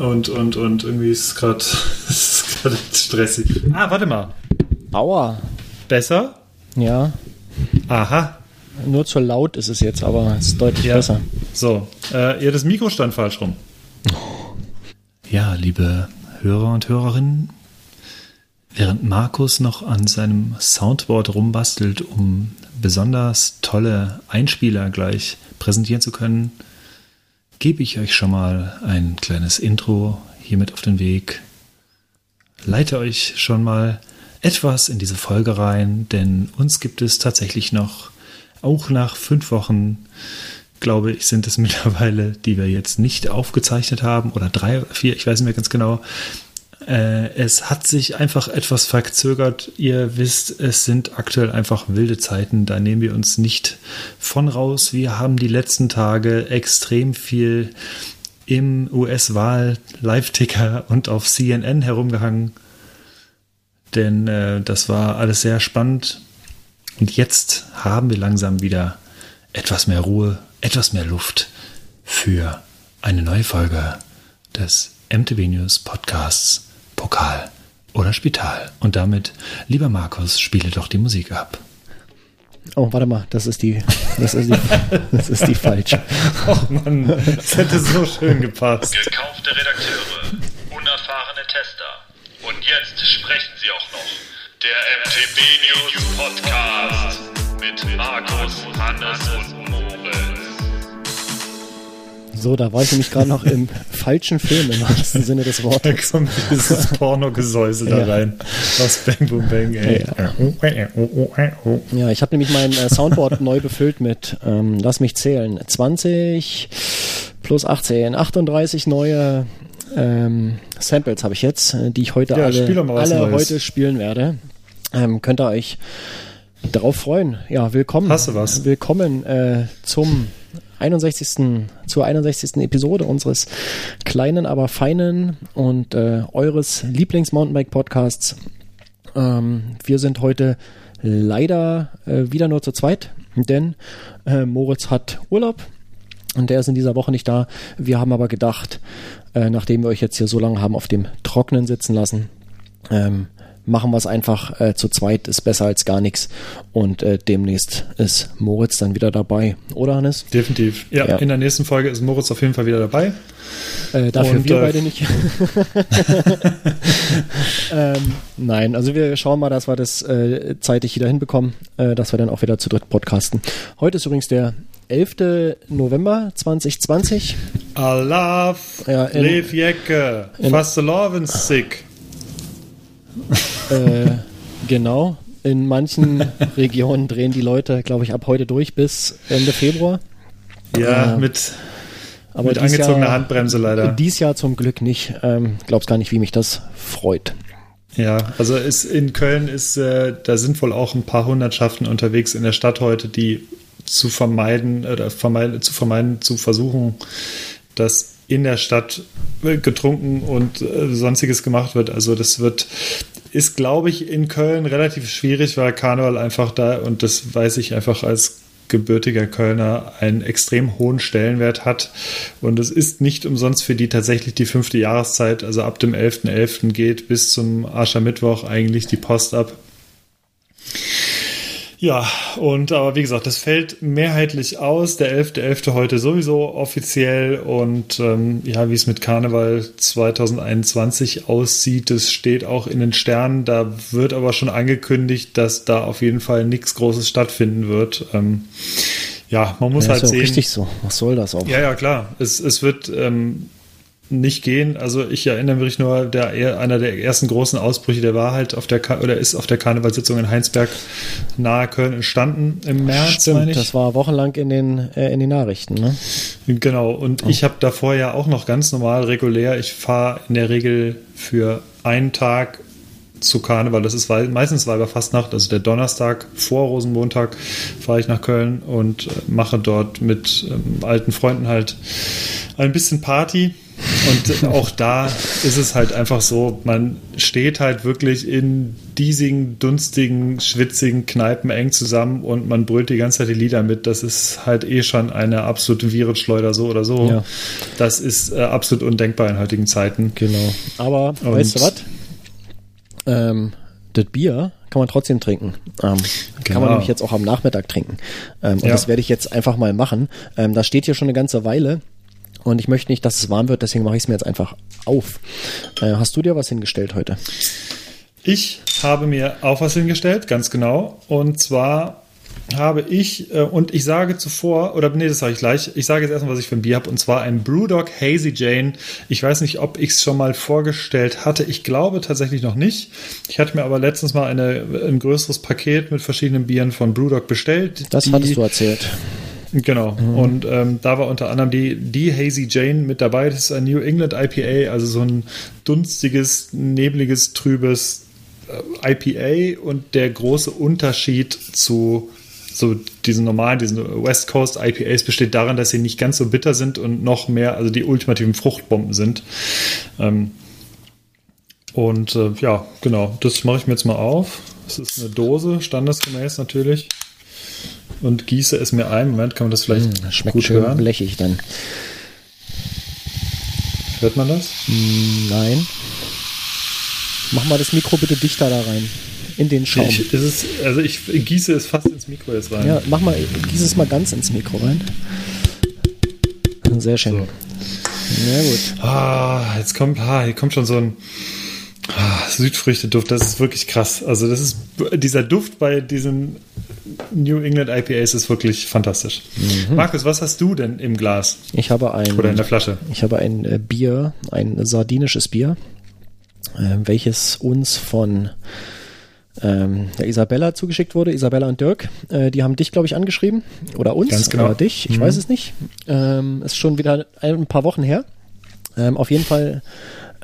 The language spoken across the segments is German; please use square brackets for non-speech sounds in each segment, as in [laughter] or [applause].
Und, und, und irgendwie ist es gerade [laughs] stressig. Ah, warte mal. Aua. Besser? Ja. Aha. Nur zu laut ist es jetzt, aber es ist deutlich Ja. besser. So, äh, ihr das Mikro stand falsch rum. Ja, liebe Hörer und Hörerinnen, während Markus noch an seinem Soundboard rumbastelt, um besonders tolle Einspieler gleich präsentieren zu können, gebe ich euch schon mal ein kleines Intro hiermit auf den Weg. Leite euch schon mal etwas in diese Folge rein, denn uns gibt es tatsächlich noch, auch nach fünf Wochen, glaube ich, sind es [laughs] mittlerweile, die wir jetzt nicht aufgezeichnet haben, oder drei oder vier, ich weiß nicht mehr ganz genau. Äh, es hat sich einfach etwas verzögert. Ihr wisst, es sind aktuell einfach wilde Zeiten. Da nehmen wir uns nicht von raus. Wir haben die letzten Tage extrem viel im US-Wahl-Live-Ticker und auf CNN herumgehangen. Denn äh, das war alles sehr spannend. Und jetzt haben wir langsam wieder etwas mehr Ruhe, etwas mehr Luft für eine neue Folge des MTV News Podcasts Pokal oder Spital. Und damit, lieber Markus, spiele doch die Musik ab. Oh, warte mal, das ist die, das ist die, [laughs] das ist die falsche. Oh Mann, das hätte so schön gepasst. Gekaufte Redakteure, unerfahrene Tester. Und jetzt sprechen sie auch noch. Der MTB News Podcast mit Markus, Hannes und Moritz. So, da war ich nämlich gerade noch im falschen Film im wahrsten Sinne des Da Wortes. kommt dieses Pornogesäusel da Ja. rein. Aus Bang Boom Bang, ey. Ja, ich habe nämlich mein äh, Soundboard neu befüllt mit, ähm, lass mich zählen, 20 plus 18, 38 neue ähm, Samples habe ich jetzt, äh, die ich heute Ja, alle, alle heute spielen werde. Ähm, könnt ihr euch darauf freuen. Ja, willkommen. Hast du was? Willkommen äh, zum 61. zur 61. Episode unseres kleinen, aber feinen und äh, eures Lieblings-Mountainbike-Podcasts. Ähm, wir sind heute leider äh, wieder nur zu zweit, denn äh, Moritz hat Urlaub und der ist in dieser Woche nicht da. Wir haben aber gedacht, äh, nachdem wir euch jetzt hier so lange haben auf dem Trocknen sitzen lassen, ähm, machen wir es einfach äh, zu zweit, ist besser als gar nichts. Und äh, demnächst ist Moritz dann wieder dabei, oder Hannes? Definitiv. Ja, Ja. in der nächsten Folge ist Moritz auf jeden Fall wieder dabei. Äh, dafür Und, wir äh, beide nicht. [laughs] ähm, nein, also wir schauen mal, dass wir das äh, zeitig wieder hinbekommen, äh, dass wir dann auch wieder zu dritt podcasten. Heute ist übrigens der 11. November 2020. Allah, Ja, Lev Jecke, Fastelovensik. Äh, genau. In manchen [laughs] Regionen drehen die Leute, glaube ich, ab heute durch bis Ende Februar. Ja, Äh, mit, mit angezogener Jahr, Handbremse leider. Dies Jahr zum Glück nicht. Ähm, glaubst gar nicht, wie mich das freut. Ja, also ist, in Köln ist, äh, da sind wohl auch ein paar Hundertschaften unterwegs in der Stadt heute, die zu vermeiden oder vermeiden, zu vermeiden, zu versuchen, dass in der Stadt äh, getrunken und äh, sonstiges gemacht wird. Also das wird, ist glaube ich in Köln relativ schwierig, weil Karneval einfach da, und das weiß ich einfach als gebürtiger Kölner einen extrem hohen Stellenwert hat. Und es ist nicht umsonst für die tatsächlich die fünfte Jahreszeit. Also ab dem 11.11. geht bis zum Aschermittwoch eigentlich die Post ab. Ja, und aber wie gesagt, das fällt mehrheitlich aus. Der 11.11. heute sowieso offiziell und ähm, ja, wie es mit Karneval 2021 aussieht, das steht auch in den Sternen. Da wird aber schon angekündigt, dass da auf jeden Fall nichts Großes stattfinden wird. Ähm, ja, man muss Ja, halt ist ja auch sehen. richtig so. Was soll das auch? Ja, ja, klar. Es, es wird ähm, nicht gehen. Also ich erinnere mich nur, der, einer der ersten großen Ausbrüche, der war halt auf der oder ist auf der Karnevalssitzung in Heinsberg nahe Köln entstanden im März, Stimmt, das war wochenlang in den, äh, in den Nachrichten. Ne? Genau, und ich habe davor ja auch noch ganz normal regulär, ich fahre in der Regel für einen Tag zu Karneval, das ist meistens Weiberfastnacht, also der Donnerstag vor Rosenmontag fahre ich nach Köln und äh, mache dort mit ähm, alten Freunden halt ein bisschen Party. Und auch da ist es halt einfach so, man steht halt wirklich in diesigen, dunstigen, schwitzigen Kneipen eng zusammen und man brüllt die ganze Zeit die Lieder mit. Das ist halt eh schon eine absolute Virenschleuder, so oder so. Ja. Das ist äh, absolut undenkbar in heutigen Zeiten. Genau. Aber Und- weißt du was? Ähm, das Bier kann man trotzdem trinken. Ähm, Kann Genau. man nämlich jetzt auch am Nachmittag trinken. Ähm, und Ja. das werde ich jetzt einfach mal machen. Ähm, das steht hier schon eine ganze Weile. Und ich möchte nicht, dass es warm wird, deswegen mache ich es mir jetzt einfach auf. Äh, hast du dir was hingestellt heute? Ich habe mir auch was hingestellt, ganz genau. Und zwar habe ich, äh, und ich sage zuvor, oder nee, das sage ich gleich, ich sage jetzt erstmal, was ich für ein Bier habe, und zwar ein Brewdog Hazy Jane. Ich weiß nicht, ob ich es schon mal vorgestellt hatte. Ich glaube tatsächlich noch nicht. Ich hatte mir aber letztens mal eine, ein größeres Paket mit verschiedenen Bieren von Brewdog bestellt. Das hattest du erzählt. Genau. Und ähm, da war unter anderem die, die Hazy Jane mit dabei. Das ist ein New England IPA, also so ein dunstiges, nebliges, trübes äh, IPA. Und der große Unterschied zu so diesen normalen, diesen West Coast IPAs besteht darin, dass sie nicht ganz so bitter sind und noch mehr, also die ultimativen Fruchtbomben sind. Ähm, und äh, ja, genau, das mache ich mir jetzt mal auf. Das ist eine Dose, standesgemäß natürlich. Und gieße es mir ein. Moment, kann man das vielleicht Hm, schmeckt gut schön hören? blechig dann. Hört man das? Nein. Mach mal das Mikro bitte dichter da rein. In den Schaum. Ich, ist es, also ich gieße es fast ins Mikro jetzt rein. Ja, mach mal, gieß es mal ganz ins Mikro rein. Sehr schön. So. Ja, gut. Ah, jetzt kommt, ah, hier kommt schon so ein ah, Südfrüchte-Duft. Das ist wirklich krass. Also das ist dieser Duft bei diesen New England IPAs ist wirklich fantastisch. Mhm. Markus, was hast du denn im Glas Ich habe ein, oder in der Flasche? ich habe ein äh, Bier, ein sardinisches Bier, äh, welches uns von ähm, der Isabella zugeschickt wurde. Isabella und Dirk, äh, die haben dich, glaube ich, angeschrieben. Oder uns. Ganz genau. Oder dich. Ich weiß es nicht. Ähm, ist schon wieder ein paar Wochen her. Ähm, auf jeden Fall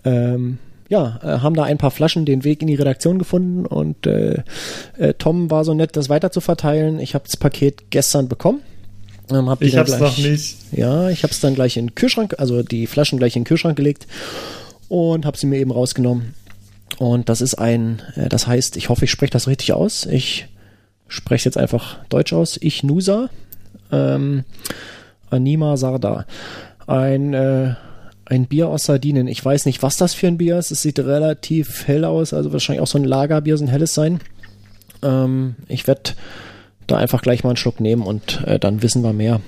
ähm, ja, äh, haben da ein paar Flaschen den Weg in die Redaktion gefunden und äh, äh, Tom war so nett, das weiter zu verteilen. Ich habe das Paket gestern bekommen. Ähm, hab Ich hab's gleich- noch nicht. Ja, ich habe es dann gleich in den Kühlschrank, also die Flaschen gleich in den Kühlschrank gelegt und habe sie mir eben rausgenommen. Und das ist ein, äh, das heißt, ich hoffe, ich spreche das richtig aus. Ich spreche es jetzt einfach deutsch aus. Ich Nusa, ähm, Anima Sarda. Ein, äh, ein Bier aus Sardinien. Ich weiß nicht, was das für ein Bier ist. Es sieht relativ hell aus, also wahrscheinlich auch so ein Lagerbier, so ein helles sein. Ähm, ich werde da einfach gleich mal einen Schluck nehmen und äh, dann wissen wir mehr.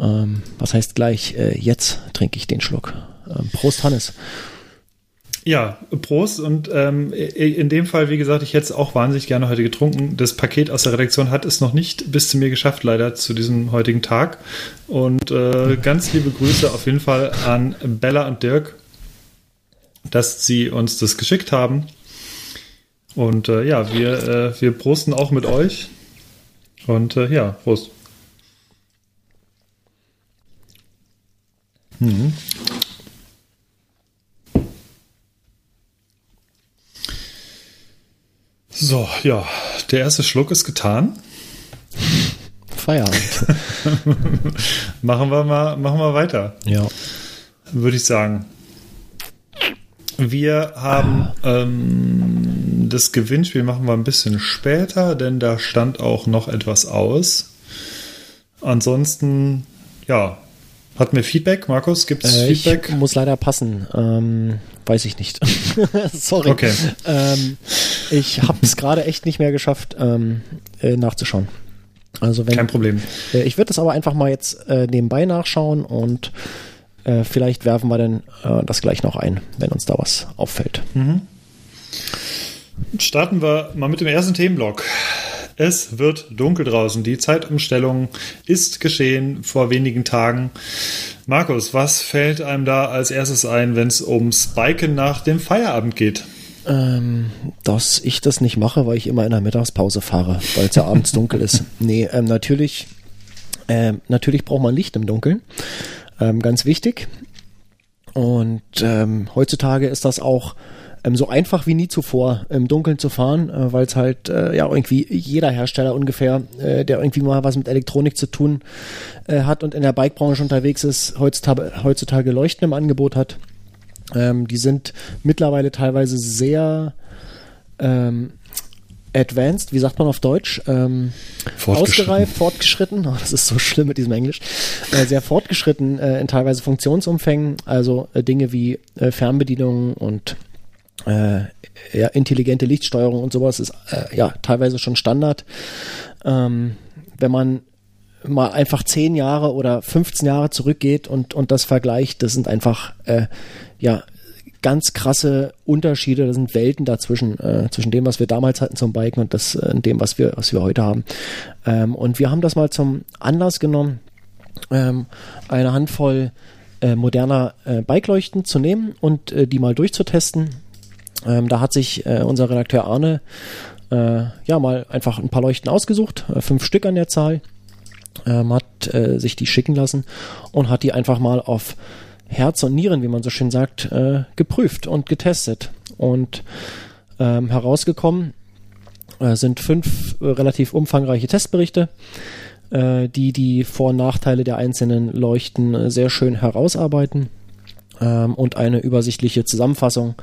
Ähm, was heißt gleich? Äh, jetzt trinke ich den Schluck. Ähm, Prost, Hannes. Ja, Prost. Und ähm, in dem Fall, wie gesagt, ich hätte es auch wahnsinnig gerne heute getrunken. Das Paket aus der Redaktion hat es noch nicht bis zu mir geschafft, leider zu diesem heutigen Tag. Und äh, ganz liebe Grüße auf jeden Fall an Bella und Dirk, dass sie uns das geschickt haben. Und äh, ja, wir, äh, wir prosten auch mit euch. Und äh, ja, Prost. Mhm. So, ja, der erste Schluck ist getan. Feierabend. [laughs] Machen wir mal, machen wir weiter, ja. würde ich sagen. Wir haben ähm, das Gewinnspiel machen wir ein bisschen später, denn da stand auch noch etwas aus. Ansonsten, ja, hatten wir Feedback, Markus? Gibt es Äh, ich Feedback? muss leider passen. Ähm, weiß ich nicht. [laughs] Sorry. Okay. Ähm, ich habe es gerade echt nicht mehr geschafft, ähm, äh, nachzuschauen. Also wenn Kein Problem. Äh, Ich würde das aber einfach mal jetzt äh, nebenbei nachschauen und äh, vielleicht werfen wir dann äh, das gleich noch ein, wenn uns da was auffällt. Starten wir mal mit dem ersten Themenblock. Es wird dunkel draußen. Die Zeitumstellung ist geschehen vor wenigen Tagen. Markus, was fällt einem da als erstes ein, wenn es ums Biken nach dem Feierabend geht? Ähm, dass ich das nicht mache, weil ich immer in der Mittagspause fahre, weil es ja abends dunkel ist. [laughs] Nee, ähm, natürlich, ähm, natürlich braucht man Licht im Dunkeln. Ähm, ganz wichtig. Und ähm, heutzutage ist das auch ähm, so einfach wie nie zuvor im Dunkeln zu fahren, äh, weil es halt äh, ja irgendwie jeder Hersteller ungefähr, äh, der irgendwie mal was mit Elektronik zu tun äh, hat und in der Bikebranche unterwegs ist, heutzutage, heutzutage Leuchten im Angebot hat. Ähm, die sind mittlerweile teilweise sehr ähm, advanced, wie sagt man auf Deutsch? Ähm, ausgereift, fortgeschritten. [laughs] Oh, das ist so schlimm mit diesem Englisch. Äh, sehr fortgeschritten äh, in teilweise Funktionsumfängen, also äh, Dinge wie äh, Fernbedienung und äh, ja, intelligente Lichtsteuerung und sowas ist äh, ja teilweise schon Standard. Ähm, wenn man mal einfach zehn Jahre oder 15 Jahre zurückgeht und, und das vergleicht, das sind einfach äh, ja ganz krasse Unterschiede, da sind Welten dazwischen, äh, zwischen dem, was wir damals hatten zum Biken und das, äh, dem, was wir, was wir heute haben. Ähm, und wir haben das mal zum Anlass genommen, ähm, eine Handvoll äh, moderner äh, Bikeleuchten zu nehmen und äh, die mal durchzutesten. Ähm, da hat sich äh, unser Redakteur Arne äh, ja mal einfach ein paar Leuchten ausgesucht, äh, fünf Stück an der Zahl, ähm, hat äh, sich die schicken lassen und hat die einfach mal auf Herz und Nieren, wie man so schön sagt, äh, geprüft und getestet. Und ähm, herausgekommen äh, sind fünf relativ umfangreiche Testberichte, die die Vor- und Nachteile der einzelnen Leuchten sehr schön herausarbeiten ähm, und eine übersichtliche Zusammenfassung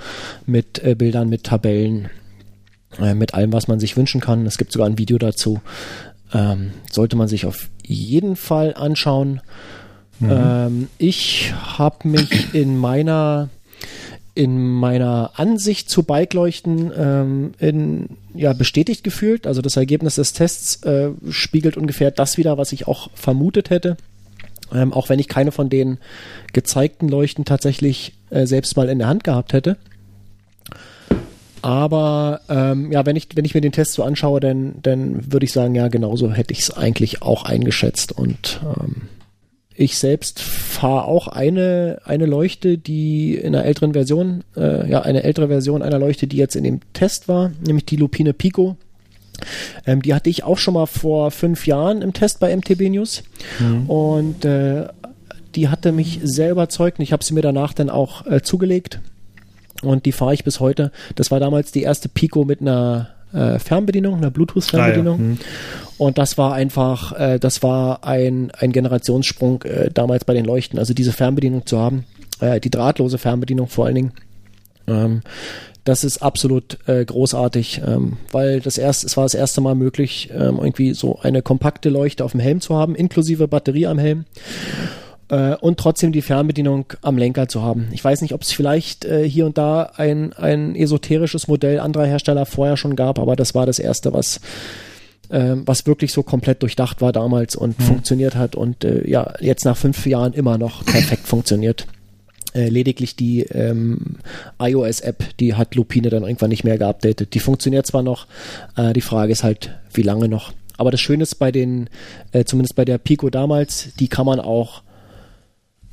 mit äh, Bildern, mit Tabellen, mit allem, was man sich wünschen kann. Es gibt sogar ein Video dazu. Ähm, sollte man sich auf jeden Fall anschauen. Mhm. Ähm, ich habe mich in meiner in meiner Ansicht zu Bikeleuchten ähm, in, ja, bestätigt gefühlt. Also das Ergebnis des Tests äh, spiegelt ungefähr das wieder, was ich auch vermutet hätte. Ähm, auch wenn ich keine von den gezeigten Leuchten tatsächlich äh, selbst mal in der Hand gehabt hätte. Aber ähm, ja, wenn ich, wenn ich mir den Test so anschaue, dann, dann würde ich sagen, ja, genauso hätte ich es eigentlich auch eingeschätzt. Und ähm, ich selbst fahre auch eine, eine Leuchte, die in einer älteren Version, äh, ja, eine ältere Version einer Leuchte, die jetzt in dem Test war, nämlich die Lupine Pico. Ähm, die hatte ich auch schon mal vor fünf Jahren im Test bei MTB News. Mhm. Und äh, die hatte mich sehr überzeugt und ich habe sie mir danach dann auch äh, zugelegt. Und die fahre ich bis heute. Das war damals die erste Pico mit einer äh, Fernbedienung, einer Bluetooth-Fernbedienung. Ah, ja. hm. Und das war einfach, äh, das war ein, ein Generationssprung äh, damals bei den Leuchten. Also diese Fernbedienung zu haben, äh, die drahtlose Fernbedienung vor allen Dingen. Ähm, das ist absolut äh, großartig, ähm, weil das erst, es war das erste Mal möglich, ähm, irgendwie so eine kompakte Leuchte auf dem Helm zu haben, inklusive Batterie am Helm äh, und trotzdem die Fernbedienung am Lenker zu haben. Ich weiß nicht, ob es vielleicht äh, hier und da ein, ein esoterisches Modell anderer Hersteller vorher schon gab, aber das war das erste, was äh, was wirklich so komplett durchdacht war damals und mhm. funktioniert hat und äh, ja, jetzt nach fünf Jahren immer noch perfekt [laughs] funktioniert. Äh, lediglich die ähm, iOS-App, die hat Lupine dann irgendwann nicht mehr geupdatet. Die funktioniert zwar noch, äh, die Frage ist halt, wie lange noch. Aber das Schöne ist bei den, äh, zumindest bei der Pico damals, die kann man auch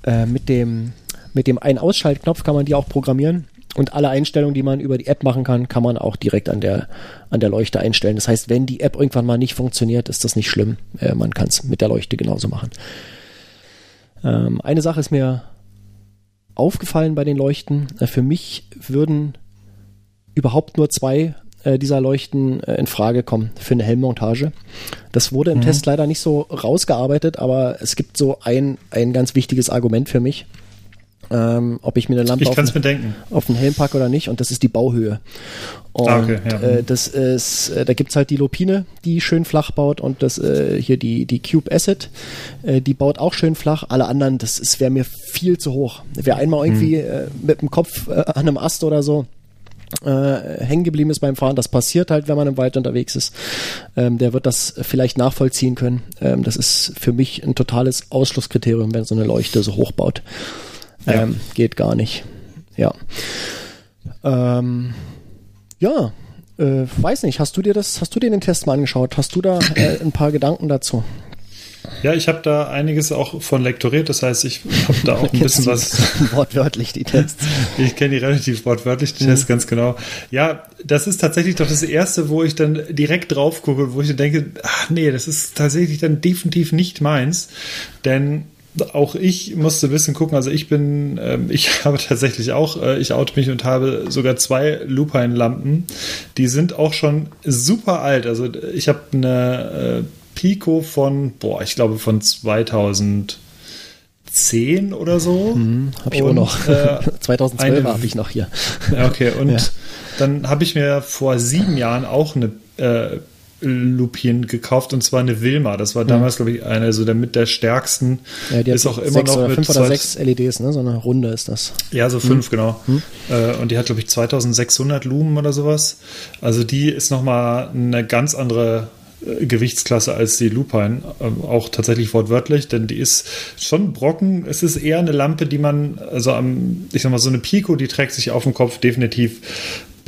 äh, mit dem mit dem Ein-Ausschaltknopf kann man die auch programmieren und alle Einstellungen, die man über die App machen kann, kann man auch direkt an der an der Leuchte einstellen. Das heißt, wenn die App irgendwann mal nicht funktioniert, ist das nicht schlimm. Äh, man kann es mit der Leuchte genauso machen. Ähm, eine Sache ist mir aufgefallen bei den Leuchten. Äh, für mich würden überhaupt nur zwei äh, dieser Leuchten äh, in Frage kommen für eine Helmmontage. Das wurde im mhm. Test leider nicht so rausgearbeitet, aber es gibt so ein, ein ganz wichtiges Argument für mich. Ähm, ob ich mir eine Lampe auf, den, auf den Helm packe oder nicht, und das ist die Bauhöhe. Und ah, okay, ja. äh, das ist, äh, da gibt's halt die Lupine, die schön flach baut, und das äh, hier die, die Cube Acid, äh, die baut auch schön flach. Alle anderen, das wäre mir viel zu hoch. Wer einmal irgendwie hm. äh, mit dem Kopf äh, an einem Ast oder so äh, hängen geblieben ist beim Fahren. Das passiert halt, wenn man im Wald unterwegs ist. Ähm, der wird das vielleicht nachvollziehen können. Ähm, das ist für mich ein totales Ausschlusskriterium, wenn so eine Leuchte so hoch baut. Ähm, ja. Geht gar nicht. Ja. Ähm, ja, äh, weiß nicht, hast du dir das, hast du dir den Test mal angeschaut? Hast du da äh, ein paar Gedanken dazu? Ja, ich habe da einiges auch von lektoriert, das heißt, ich habe da auch [laughs] ein bisschen was. [laughs] wortwörtlich die Tests. [laughs] ich kenne die relativ wortwörtlich, die mhm. Tests ganz genau. Ja, das ist tatsächlich doch das erste, wo ich dann direkt drauf gucke, wo ich dann denke, ach nee, das ist tatsächlich dann definitiv nicht meins. Denn auch ich musste ein bisschen gucken. Also ich bin, ähm, ich [laughs] habe tatsächlich auch, äh, ich oute mich und habe sogar zwei Lupine-Lampen. Die sind auch schon super alt. Also ich habe eine äh, Pico von, boah, ich glaube von 2010 oder so. Hm, habe ich auch noch. Äh, [laughs] 2012 habe ich noch hier. Okay, und [laughs] ja. dann habe ich mir vor sieben Jahren auch eine äh, Lupien gekauft und zwar eine Wilma. Das war damals, mhm. glaube ich, eine so der mit der stärksten. Ja, die ist auch immer noch oder mit fünf oder sechs LEDs, ne? So eine Runde ist das. Ja, so fünf, mhm. genau. Mhm. Äh, und die hat, glaube ich, 2600 Lumen oder sowas. Also die ist nochmal eine ganz andere äh, Gewichtsklasse als die Lupine, ähm, auch tatsächlich wortwörtlich, denn die ist schon Brocken. Es ist eher eine Lampe, die man, also am, ich sag mal, so eine Pico, die trägt sich auf dem Kopf definitiv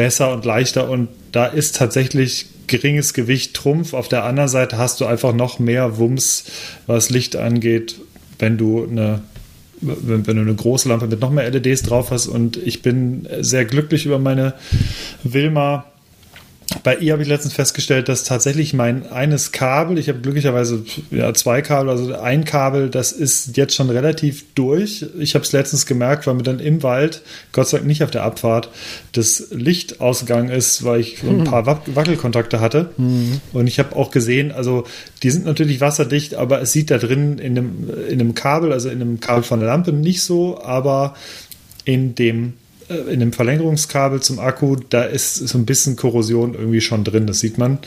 besser und leichter und da ist tatsächlich geringes Gewicht Trumpf. Auf der anderen Seite hast du einfach noch mehr Wumms, was Licht angeht, wenn du eine wenn, wenn, du eine große Lampe mit noch mehr LEDs drauf hast. Und ich bin sehr glücklich über meine Wilma bei ihr habe ich letztens festgestellt, dass tatsächlich mein eines Kabel, ich habe glücklicherweise ja, zwei Kabel, also ein Kabel, das ist jetzt schon relativ durch. Ich habe es letztens gemerkt, weil mir dann im Wald, Gott sei Dank nicht auf der Abfahrt, das Licht ausgegangen ist, weil ich ein hm. paar Wackelkontakte hatte. Mhm. Und ich habe auch gesehen, also die sind natürlich wasserdicht, aber es sieht da drin in einem, in einem Kabel, also in einem Kabel von der Lampe nicht so, aber in dem in dem Verlängerungskabel zum Akku, da ist so ein bisschen Korrosion irgendwie schon drin, das sieht man.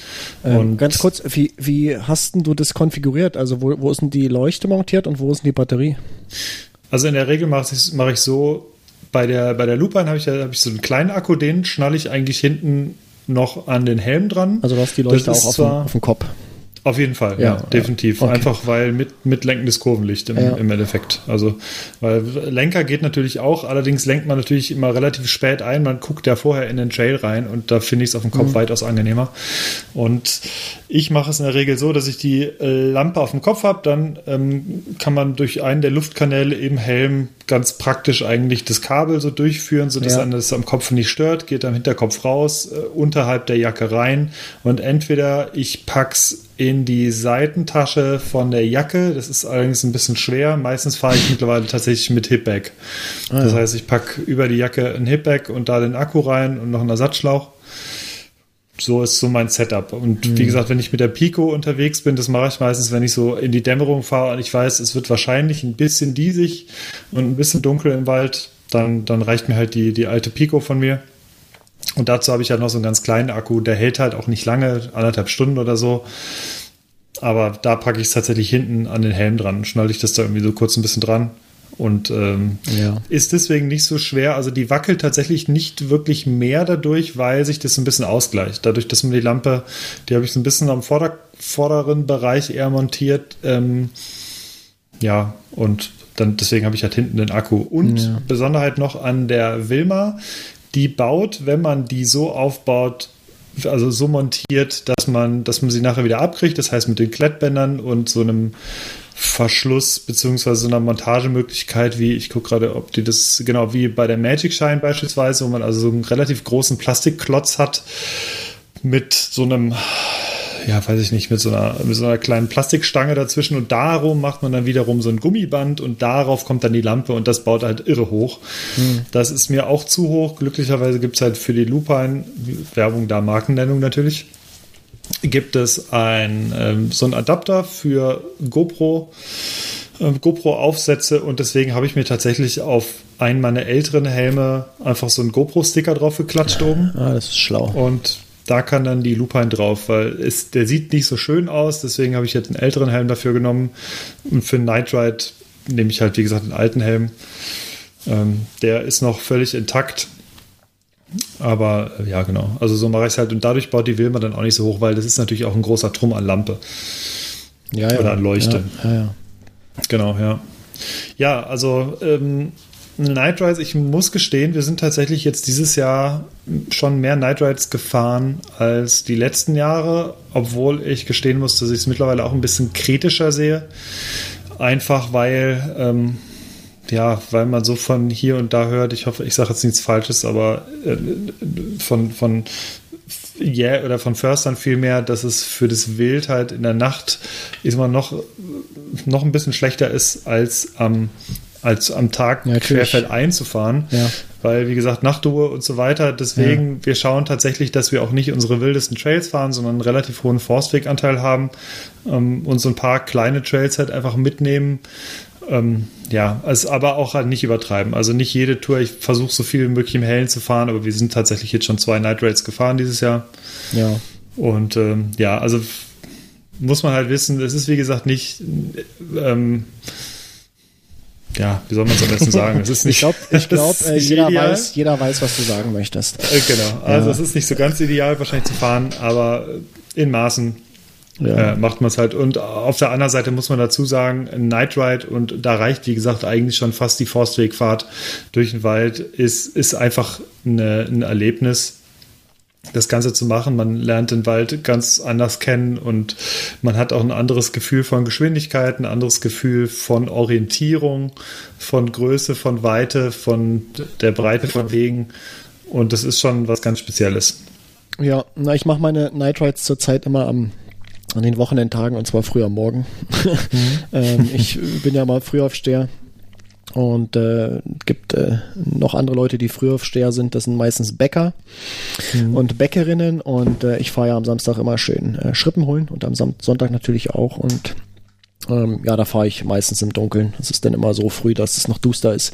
Ähm, und ganz kurz, wie, wie hast du das konfiguriert? Also wo, wo ist denn die Leuchte montiert und wo ist denn die Batterie? Also in der Regel mache ich, mache ich so, bei der, bei der Lupine habe ich, hab ich so einen kleinen Akku, den schnalle ich eigentlich hinten noch an den Helm dran. Also du hast die Leuchte auch auf, dem, auf dem Kopf. Auf jeden Fall, ja, ja definitiv. Okay. Einfach weil mit, mit lenkendes Kurvenlicht im, ja. im Endeffekt. Also, weil Lenker geht natürlich auch, allerdings lenkt man natürlich immer relativ spät ein. Man guckt ja vorher in den Trail rein und da finde ich es auf dem Kopf mhm. weitaus angenehmer. Und ich mache es in der Regel so, dass ich die Lampe auf dem Kopf habe, dann ähm, kann man durch einen der Luftkanäle im Helm ganz praktisch eigentlich das Kabel so durchführen, sodass ja. das am Kopf nicht stört, geht am Hinterkopf raus, äh, unterhalb der Jacke rein und entweder ich pack's in die Seitentasche von der Jacke. Das ist allerdings ein bisschen schwer. Meistens fahre ich mittlerweile tatsächlich mit Hipbag. Ah, das heißt, ich packe über die Jacke ein Hipbag und da den Akku rein und noch einen Ersatzschlauch. So ist so mein Setup. Und mhm. wie gesagt, wenn ich mit der Pico unterwegs bin, das mache ich meistens, wenn ich so in die Dämmerung fahre und ich weiß, es wird wahrscheinlich ein bisschen diesig und ein bisschen dunkel im Wald, dann, dann reicht mir halt die, die alte Pico von mir. Und dazu habe ich halt noch so einen ganz kleinen Akku, der hält halt auch nicht lange, anderthalb Stunden oder so. Aber da packe ich es tatsächlich hinten an den Helm dran, schnalle ich das da irgendwie so kurz ein bisschen dran. Und ähm, ja. ist deswegen nicht so schwer. Also die wackelt tatsächlich nicht wirklich mehr dadurch, weil sich das ein bisschen ausgleicht. Dadurch, dass man die Lampe, die habe ich so ein bisschen am vorder vorderen Bereich eher montiert. Ähm, ja, und dann deswegen habe ich halt hinten den Akku. Und ja. Besonderheit noch an der Wilma, die baut, wenn man die so aufbaut, also so montiert, dass man, dass man sie nachher wieder abkriegt, das heißt mit den Klettbändern und so einem Verschluss beziehungsweise so einer Montagemöglichkeit, wie ich gucke gerade, ob die das genau wie bei der Magic Shine beispielsweise, wo man also so einen relativ großen Plastikklotz hat mit so einem ja, weiß ich nicht, mit so, einer, mit so einer kleinen Plastikstange dazwischen und darum macht man dann wiederum so ein Gummiband und darauf kommt dann die Lampe und das baut halt irre hoch. Hm. Das ist mir auch zu hoch. Glücklicherweise gibt es halt für die Lupine, Werbung da, Markennennung natürlich, gibt es ein, ähm, so ein Adapter für GoPro. Ähm, GoPro-Aufsätze und deswegen habe ich mir tatsächlich auf einen meiner älteren Helme einfach so einen GoPro-Sticker drauf geklatscht oben. Ah, das ist schlau. Und da kann dann die Lupine drauf, weil es, der sieht nicht so schön aus, deswegen habe ich jetzt einen älteren Helm dafür genommen. Und für Night Ride nehme ich halt, wie gesagt, einen alten Helm. Ähm, der ist noch völlig intakt. Aber äh, ja, genau. Also so mache ich es halt. Und dadurch baut die Wilma dann auch nicht so hoch, weil das ist natürlich auch ein großer Trumm an Lampe. Ja, ja. Oder an Leuchte. Ja, ja, ja. Genau, ja. Ja, also ähm, Night Rides, ich muss gestehen, wir sind tatsächlich jetzt dieses Jahr schon mehr Night Rides gefahren als die letzten Jahre, obwohl ich gestehen muss, dass ich es mittlerweile auch ein bisschen kritischer sehe. Einfach weil, ähm, ja, weil man so von hier und da hört, ich hoffe, ich sage jetzt nichts Falsches, aber äh, von, von yeah, oder von Förstern vielmehr, dass es für das Wild halt in der Nacht ist man noch, noch ein bisschen schlechter ist als am, als am Tag Ja, querfeld einzufahren. Ja. Weil, wie gesagt, Nachtruhe und so weiter. Deswegen, wir schauen tatsächlich, dass wir auch nicht unsere wildesten Trails fahren, sondern einen relativ hohen Forstweganteil haben ähm, und so ein paar kleine Trails halt einfach mitnehmen. Ähm, ja, also, aber auch halt nicht übertreiben. Also nicht jede Tour, ich versuche so viel wie möglich im Hellen zu fahren, aber wir sind tatsächlich jetzt schon zwei Night Rails gefahren dieses Jahr. Ja. Und ähm, ja, also muss man halt wissen, es ist wie gesagt nicht, ähm, ja, wie soll man es am besten sagen? Es ist nicht, Ich glaube, [laughs] ich glaub, es äh, jeder, ideal. weiß, jeder weiß, was du sagen möchtest. Äh, genau, also Ja. es ist nicht so ganz ideal wahrscheinlich zu fahren, aber in Maßen Ja. äh, macht man es halt. Und auf der anderen Seite muss man dazu sagen, ein Night Ride und da reicht, wie gesagt, eigentlich schon fast die Forstwegfahrt durch den Wald, ist, ist einfach eine, ein Erlebnis, das Ganze zu machen. Man lernt den Wald ganz anders kennen und man hat auch ein anderes Gefühl von Geschwindigkeit, ein anderes Gefühl von Orientierung, von Größe, von Weite, von der Breite von Wegen. Und das ist schon was ganz Spezielles. Ja, na, ich mache meine Night Rides zurzeit immer am an den Wochenendtagen und zwar früh am Morgen. [laughs] ähm, ich bin ja mal Frühaufsteher und äh, gibt äh, noch andere Leute, die Frühaufsteher sind. Das sind meistens Bäcker und Bäckerinnen und äh, ich fahre ja am Samstag immer schön äh, Schrippen holen und am Sam Sonntag natürlich auch und ähm, ja, da fahre ich meistens im Dunkeln. Es ist dann immer so früh, dass es noch duster ist.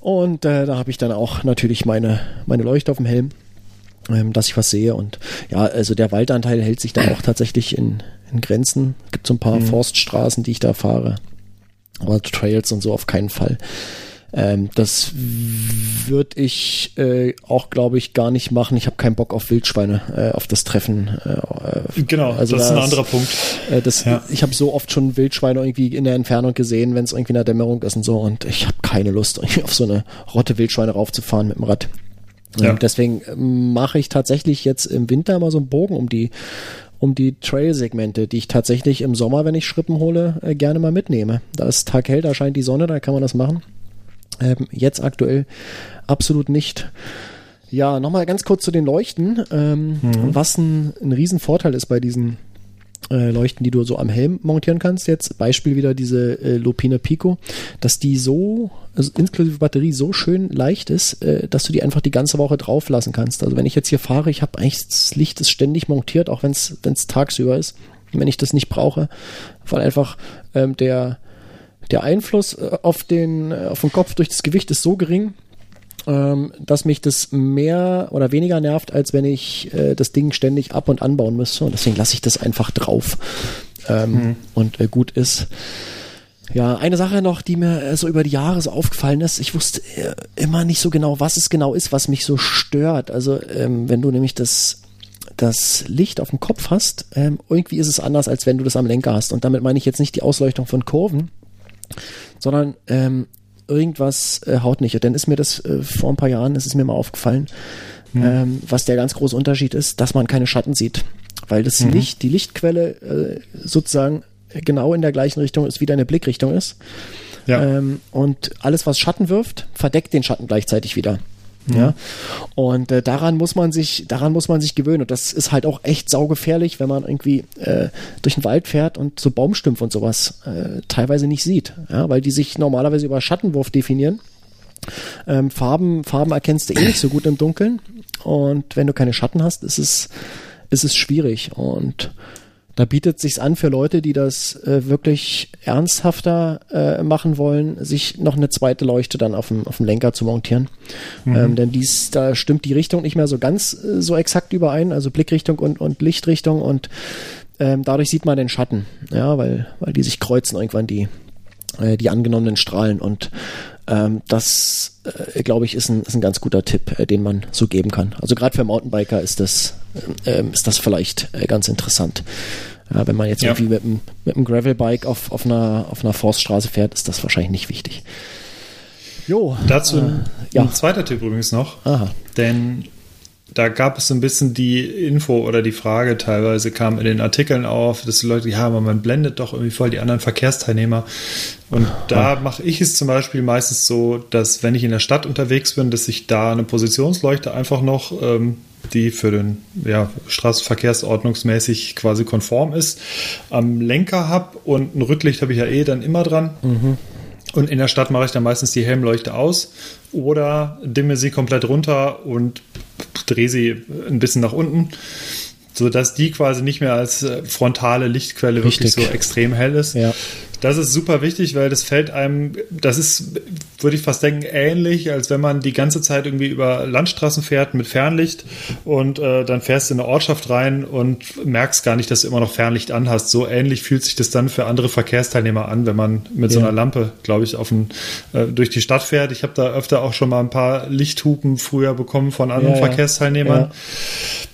Und äh, da habe ich dann auch natürlich meine, meine Leuchte auf dem Helm ähm, dass ich was sehe. Und ja, also der Waldanteil hält sich da auch tatsächlich in, in Grenzen. Gibt so ein paar Forststraßen, die ich da fahre. Aber Trails und so auf keinen Fall. Ähm, das würde ich äh, auch, glaube ich, gar nicht machen. Ich habe keinen Bock auf Wildschweine, äh, auf das Treffen. Äh, Genau, Also das ist ein anderer Punkt. äh, das, Ja. Ich habe so oft schon Wildschweine irgendwie in der Entfernung gesehen, wenn es irgendwie in der Dämmerung ist und so. Und ich habe keine Lust, [laughs] irgendwie auf so eine Rotte Wildschweine raufzufahren mit dem Rad. Ja. Ähm, deswegen ähm, mache ich tatsächlich jetzt im Winter mal so einen Bogen um die um die Trail-Segmente, die ich tatsächlich im Sommer, wenn ich Schrippen hole, äh, gerne mal mitnehme. Da ist Tag hell, da scheint die Sonne, da kann man das machen. Ähm, jetzt aktuell absolut nicht. Ja, nochmal ganz kurz zu den Leuchten. Ähm, Was ein, ein Riesenvorteil ist bei diesen äh, Leuchten, die du so am Helm montieren kannst. Jetzt Beispiel wieder diese äh, Lupine Pico, dass die so, also inklusive Batterie, so schön leicht ist, äh, dass du die einfach die ganze Woche drauf lassen kannst. Also wenn ich jetzt hier fahre, ich habe eigentlich das Licht ist ständig montiert, auch wenn es tagsüber ist, wenn ich das nicht brauche, weil einfach ähm, der der Einfluss äh, auf den äh, auf den Kopf durch das Gewicht ist so gering, ähm, dass mich das mehr oder weniger nervt, als wenn ich äh, das Ding ständig ab und anbauen müsste. Und deswegen lasse ich das einfach drauf ähm, und äh, gut ist. Ja, eine Sache noch, die mir äh, so über die Jahre so aufgefallen ist. Ich wusste äh, immer nicht so genau, was es genau ist, was mich so stört. Also ähm, wenn du nämlich das das Licht auf dem Kopf hast, ähm, irgendwie ist es anders, als wenn du das am Lenker hast. Und damit meine ich jetzt nicht die Ausleuchtung von Kurven, sondern ähm, irgendwas äh, haut nicht. Dann ist mir das äh, vor ein paar Jahren, ist es mir mal aufgefallen, ähm, was der ganz große Unterschied ist, dass man keine Schatten sieht. Weil das Licht, die Lichtquelle äh, sozusagen genau in der gleichen Richtung ist, wie deine Blickrichtung ist. Ja. Ähm, und alles, was Schatten wirft, verdeckt den Schatten gleichzeitig wieder. Ja. Und äh, daran muss man sich, daran muss man sich gewöhnen. Und das ist halt auch echt saugefährlich, wenn man irgendwie äh, durch den Wald fährt und so Baumstümpfe und sowas äh, teilweise nicht sieht. Ja, weil die sich normalerweise über Schattenwurf definieren. Ähm, Farben, Farben erkennst du eh nicht so gut im Dunkeln. Und wenn du keine Schatten hast, ist es, ist es schwierig. Und da bietet sich's an für Leute, die das äh, wirklich ernsthafter äh, machen wollen, sich noch eine zweite Leuchte dann auf dem, auf dem Lenker zu montieren. Ähm, denn dies, da stimmt die Richtung nicht mehr so ganz äh, so exakt überein, also Blickrichtung und, und Lichtrichtung und ähm, dadurch sieht man den Schatten, ja, weil, weil die sich kreuzen irgendwann die, äh, die angenommenen Strahlen und ähm, das, äh, glaube ich, ist ein, ist ein ganz guter Tipp, äh, den man so geben kann. Also gerade für Mountainbiker ist das, ähm, ist das vielleicht äh, ganz interessant. Ja, wenn man jetzt Ja. irgendwie mit einem, mit einem Gravelbike auf, auf, einer, auf einer Forststraße fährt, ist das wahrscheinlich nicht wichtig. Jo. Dazu äh, ja. ein zweiter Tipp übrigens noch. Aha. Denn da gab es so ein bisschen die Info oder die Frage teilweise kam in den Artikeln auf, dass die Leute, ja, aber man blendet doch irgendwie voll die anderen Verkehrsteilnehmer. Und da mache ich es zum Beispiel meistens so, dass wenn ich in der Stadt unterwegs bin, dass ich da eine Positionsleuchte einfach noch ähm, die für den ja, Straßenverkehrsordnungsmäßig quasi konform ist, am Lenker habe und ein Rücklicht habe ich ja eh dann immer dran. Mhm. Und in der Stadt mache ich dann meistens die Helmleuchte aus oder dimme sie komplett runter und drehe sie ein bisschen nach unten, sodass die quasi nicht mehr als äh, frontale Lichtquelle Richtig. wirklich so extrem hell ist. Ja. Das ist super wichtig, weil das fällt einem, das ist, würde ich fast denken, ähnlich, als wenn man die ganze Zeit irgendwie über Landstraßen fährt mit Fernlicht und äh, dann fährst du in eine Ortschaft rein und merkst gar nicht, dass du immer noch Fernlicht anhast. So ähnlich fühlt sich das dann für andere Verkehrsteilnehmer an, wenn man mit so Ja. einer Lampe, glaube ich, auf ein, äh, durch die Stadt fährt. Ich habe da öfter auch schon mal ein paar Lichthupen früher bekommen von anderen ja. Verkehrsteilnehmern.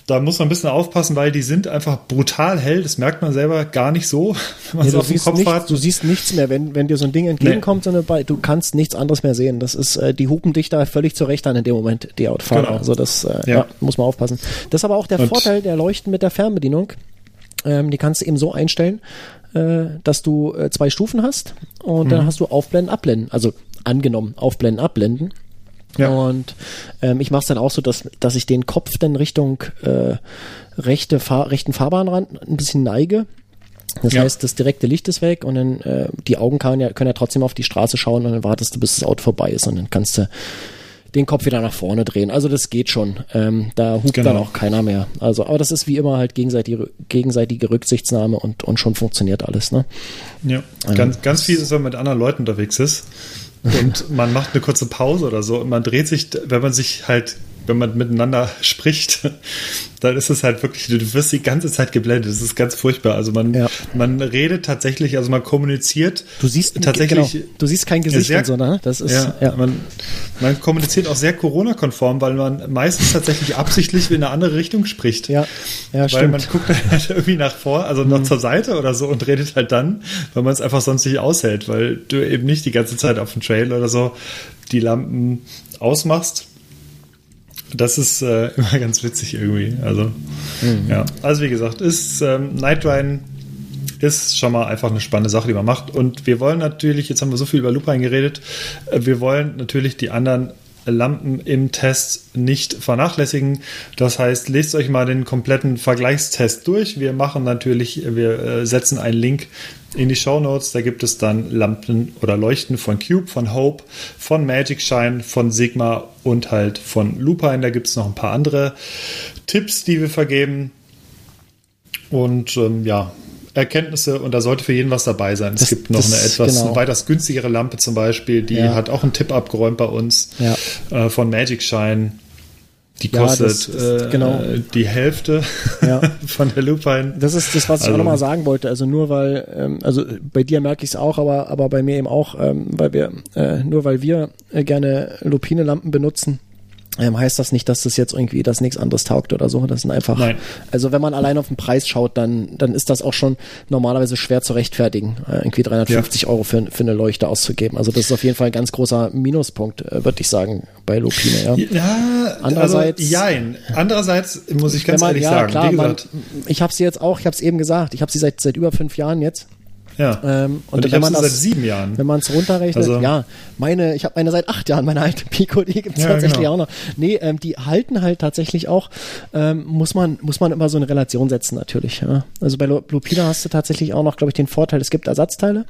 Ja. Da muss man ein bisschen aufpassen, weil die sind einfach brutal hell. Das merkt man selber gar nicht so, [laughs] wenn man Nee, es du, auf dem Kopf nichts, hat. du siehst nichts mehr, wenn, wenn dir so ein Ding entgegenkommt, sondern bei, du kannst nichts anderes mehr sehen. Das ist, äh, die hupen dich da völlig zurecht an in dem Moment, die Autofahrer. Genau. Also das äh, Ja. ja. muss man aufpassen. Das ist aber auch der Und- Vorteil der Leuchten mit der Fernbedienung. Ähm, die kannst du eben so einstellen, äh, dass du äh, zwei Stufen hast und Mhm. dann hast du Aufblenden, Abblenden. Also angenommen, Aufblenden, Abblenden. Ja. Und ähm, ich mache es dann auch so, dass, dass ich den Kopf dann Richtung äh, rechte Fahr rechten Fahrbahnrand ein bisschen neige. Das Ja. heißt, das direkte Licht ist weg und dann äh, die Augen kann ja, können ja trotzdem auf die Straße schauen und dann wartest du, bis das Auto vorbei ist und dann kannst du den Kopf wieder nach vorne drehen. Also das geht schon. Ähm, da hupt Genau. dann auch keiner mehr. Also, aber das ist wie immer halt gegenseitige, gegenseitige Rücksichtsnahme und, und schon funktioniert alles. Ne? Ja, ganz, ganz viel ist, wenn man mit anderen Leuten unterwegs ist und man macht eine kurze Pause oder so und man dreht sich, wenn man sich halt, wenn man miteinander [laughs] spricht, dann ist es halt wirklich, du wirst die ganze Zeit geblendet. Das ist ganz furchtbar. Also man, Ja. man redet tatsächlich, also man kommuniziert. Du siehst tatsächlich. genau, du siehst kein Gesicht sehr- und so, ne? Das ist Ja, ja. Man, man kommuniziert auch sehr Corona-konform, weil man meistens tatsächlich absichtlich in eine andere Richtung spricht. Ja, ja, Weil stimmt. man guckt halt [laughs] irgendwie nach vor, also noch zur Seite oder so und redet halt dann, weil man es einfach sonst nicht aushält, weil du eben nicht die ganze Zeit auf dem Trail oder so die Lampen ausmachst. Das ist äh, [laughs] immer ganz witzig irgendwie. Also, ja. Also wie gesagt, ist ähm, Night Ride ist schon mal einfach eine spannende Sache, die man macht. Und wir wollen natürlich, jetzt haben wir so viel über Lupine geredet, äh, wir wollen natürlich die anderen Lampen im Test nicht vernachlässigen. Das heißt, lest euch mal den kompletten Vergleichstest durch. Wir machen natürlich, wir äh, setzen einen Link in die Show Notes. Da gibt es dann Lampen oder Leuchten von Cube, von Hope, von Magic Shine, von Sigma und halt von Lupine. Da gibt es noch ein paar andere Tipps, die wir vergeben. Und ähm, ja, Erkenntnisse und da sollte für jeden was dabei sein. Das- es gibt noch das- eine etwas genau. weitaus günstigere Lampe zum Beispiel, die Ja. hat auch einen Tipp abgeräumt bei uns Ja. äh, von Magic Shine. Die Ja, kostet das ist- äh, genau. die Hälfte Ja. [laughs] von der Lupine. Das ist das, was ich Also- auch nochmal sagen wollte. Also nur weil, ähm, also bei dir merke ich es auch, aber, aber bei mir eben auch, ähm, weil wir, äh, nur weil wir äh, gerne Lupine-Lampen benutzen, ähm, heißt das nicht, dass das jetzt irgendwie das nichts anderes taugt oder so. Das sind einfach, Nein. also wenn man allein auf den Preis schaut, dann, dann ist das auch schon normalerweise schwer zu rechtfertigen, äh, irgendwie 350 Euro für, für eine Leuchte auszugeben. Also das ist auf jeden Fall ein ganz großer Minuspunkt, äh, würde ich sagen, bei Lupine. Ja. Ja, Andererseits- also, jein. Andererseits muss ich ganz man- ehrlich ja, sagen, klar, wie man, gesagt, ich habe sie jetzt auch, ich habe es eben gesagt, ich habe sie seit seit über fünf Jahren jetzt. Ja. Ähm, und und ich wenn man seit das, sieben Jahren. wenn man es runterrechnet, Also- ja, meine, ich habe meine seit acht Jahren, meine alte Pico, die gibt's Ja, tatsächlich genau. auch noch. Nee, ähm, die halten halt tatsächlich auch, ähm, muss man, muss man immer so eine Relation setzen natürlich. Ja. Also bei Lu- Lupina hast du tatsächlich auch noch, glaube ich, den Vorteil, es gibt Ersatzteile.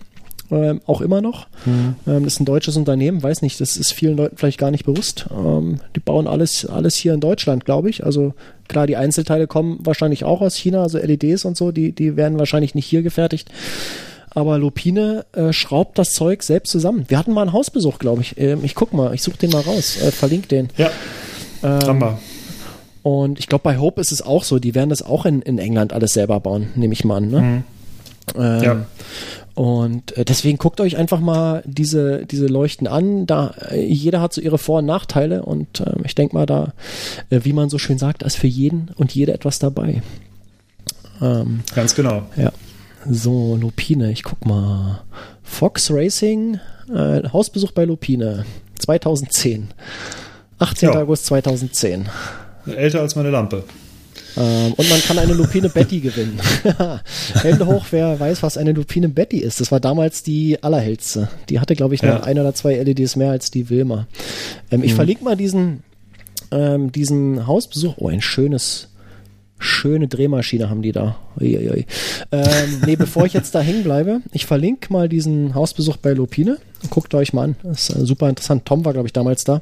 Ähm, auch immer noch. Mhm. Ähm, das ist ein deutsches Unternehmen, weiß nicht, das ist vielen Leuten vielleicht gar nicht bewusst. Ähm, die bauen alles, alles hier in Deutschland, glaube ich. Also klar, die Einzelteile kommen wahrscheinlich auch aus China, also LEDs und so, die, die werden wahrscheinlich nicht hier gefertigt. Aber Lupine äh, schraubt das Zeug selbst zusammen. Wir hatten mal einen Hausbesuch, glaube ich. Ähm, ich guck mal, ich suche den mal raus, äh, verlink den. ja, Ähm, wir. Und ich glaube, bei Hope ist es auch so. Die werden das auch in, in England alles selber bauen, nehme ich mal an. Ne? Ähm, Mhm. Ja. Und äh, deswegen guckt euch einfach mal diese, diese Leuchten an. Da äh, jeder hat so ihre Vor- und Nachteile und äh, ich denke mal, da, äh, wie man so schön sagt, ist für jeden und jede etwas dabei. Ähm, Ganz genau. ja. So, Lupine, ich guck mal. Fox Racing, äh, Hausbesuch bei Lupine, 2010. 18. Ja. August 2010. Älter als meine Lampe. Ähm, und man kann eine Lupine Betty [laughs] gewinnen. [laughs] Hände hoch, wer weiß, was eine Lupine Betty ist. Das war damals die allerhellste. Die hatte, glaube ich, noch Ja. ein oder zwei LEDs mehr als die Wilma. Ähm, ich verlinke mal diesen ähm, diesen Hausbesuch, oh, ein schönes, schöne Drehmaschine haben die da. Uiuiui. Ähm, nee, bevor ich jetzt da hängen bleibe, ich verlinke mal diesen Hausbesuch bei Lupine. Guckt euch mal an. Das ist äh, super interessant. Tom war, glaube ich, damals da.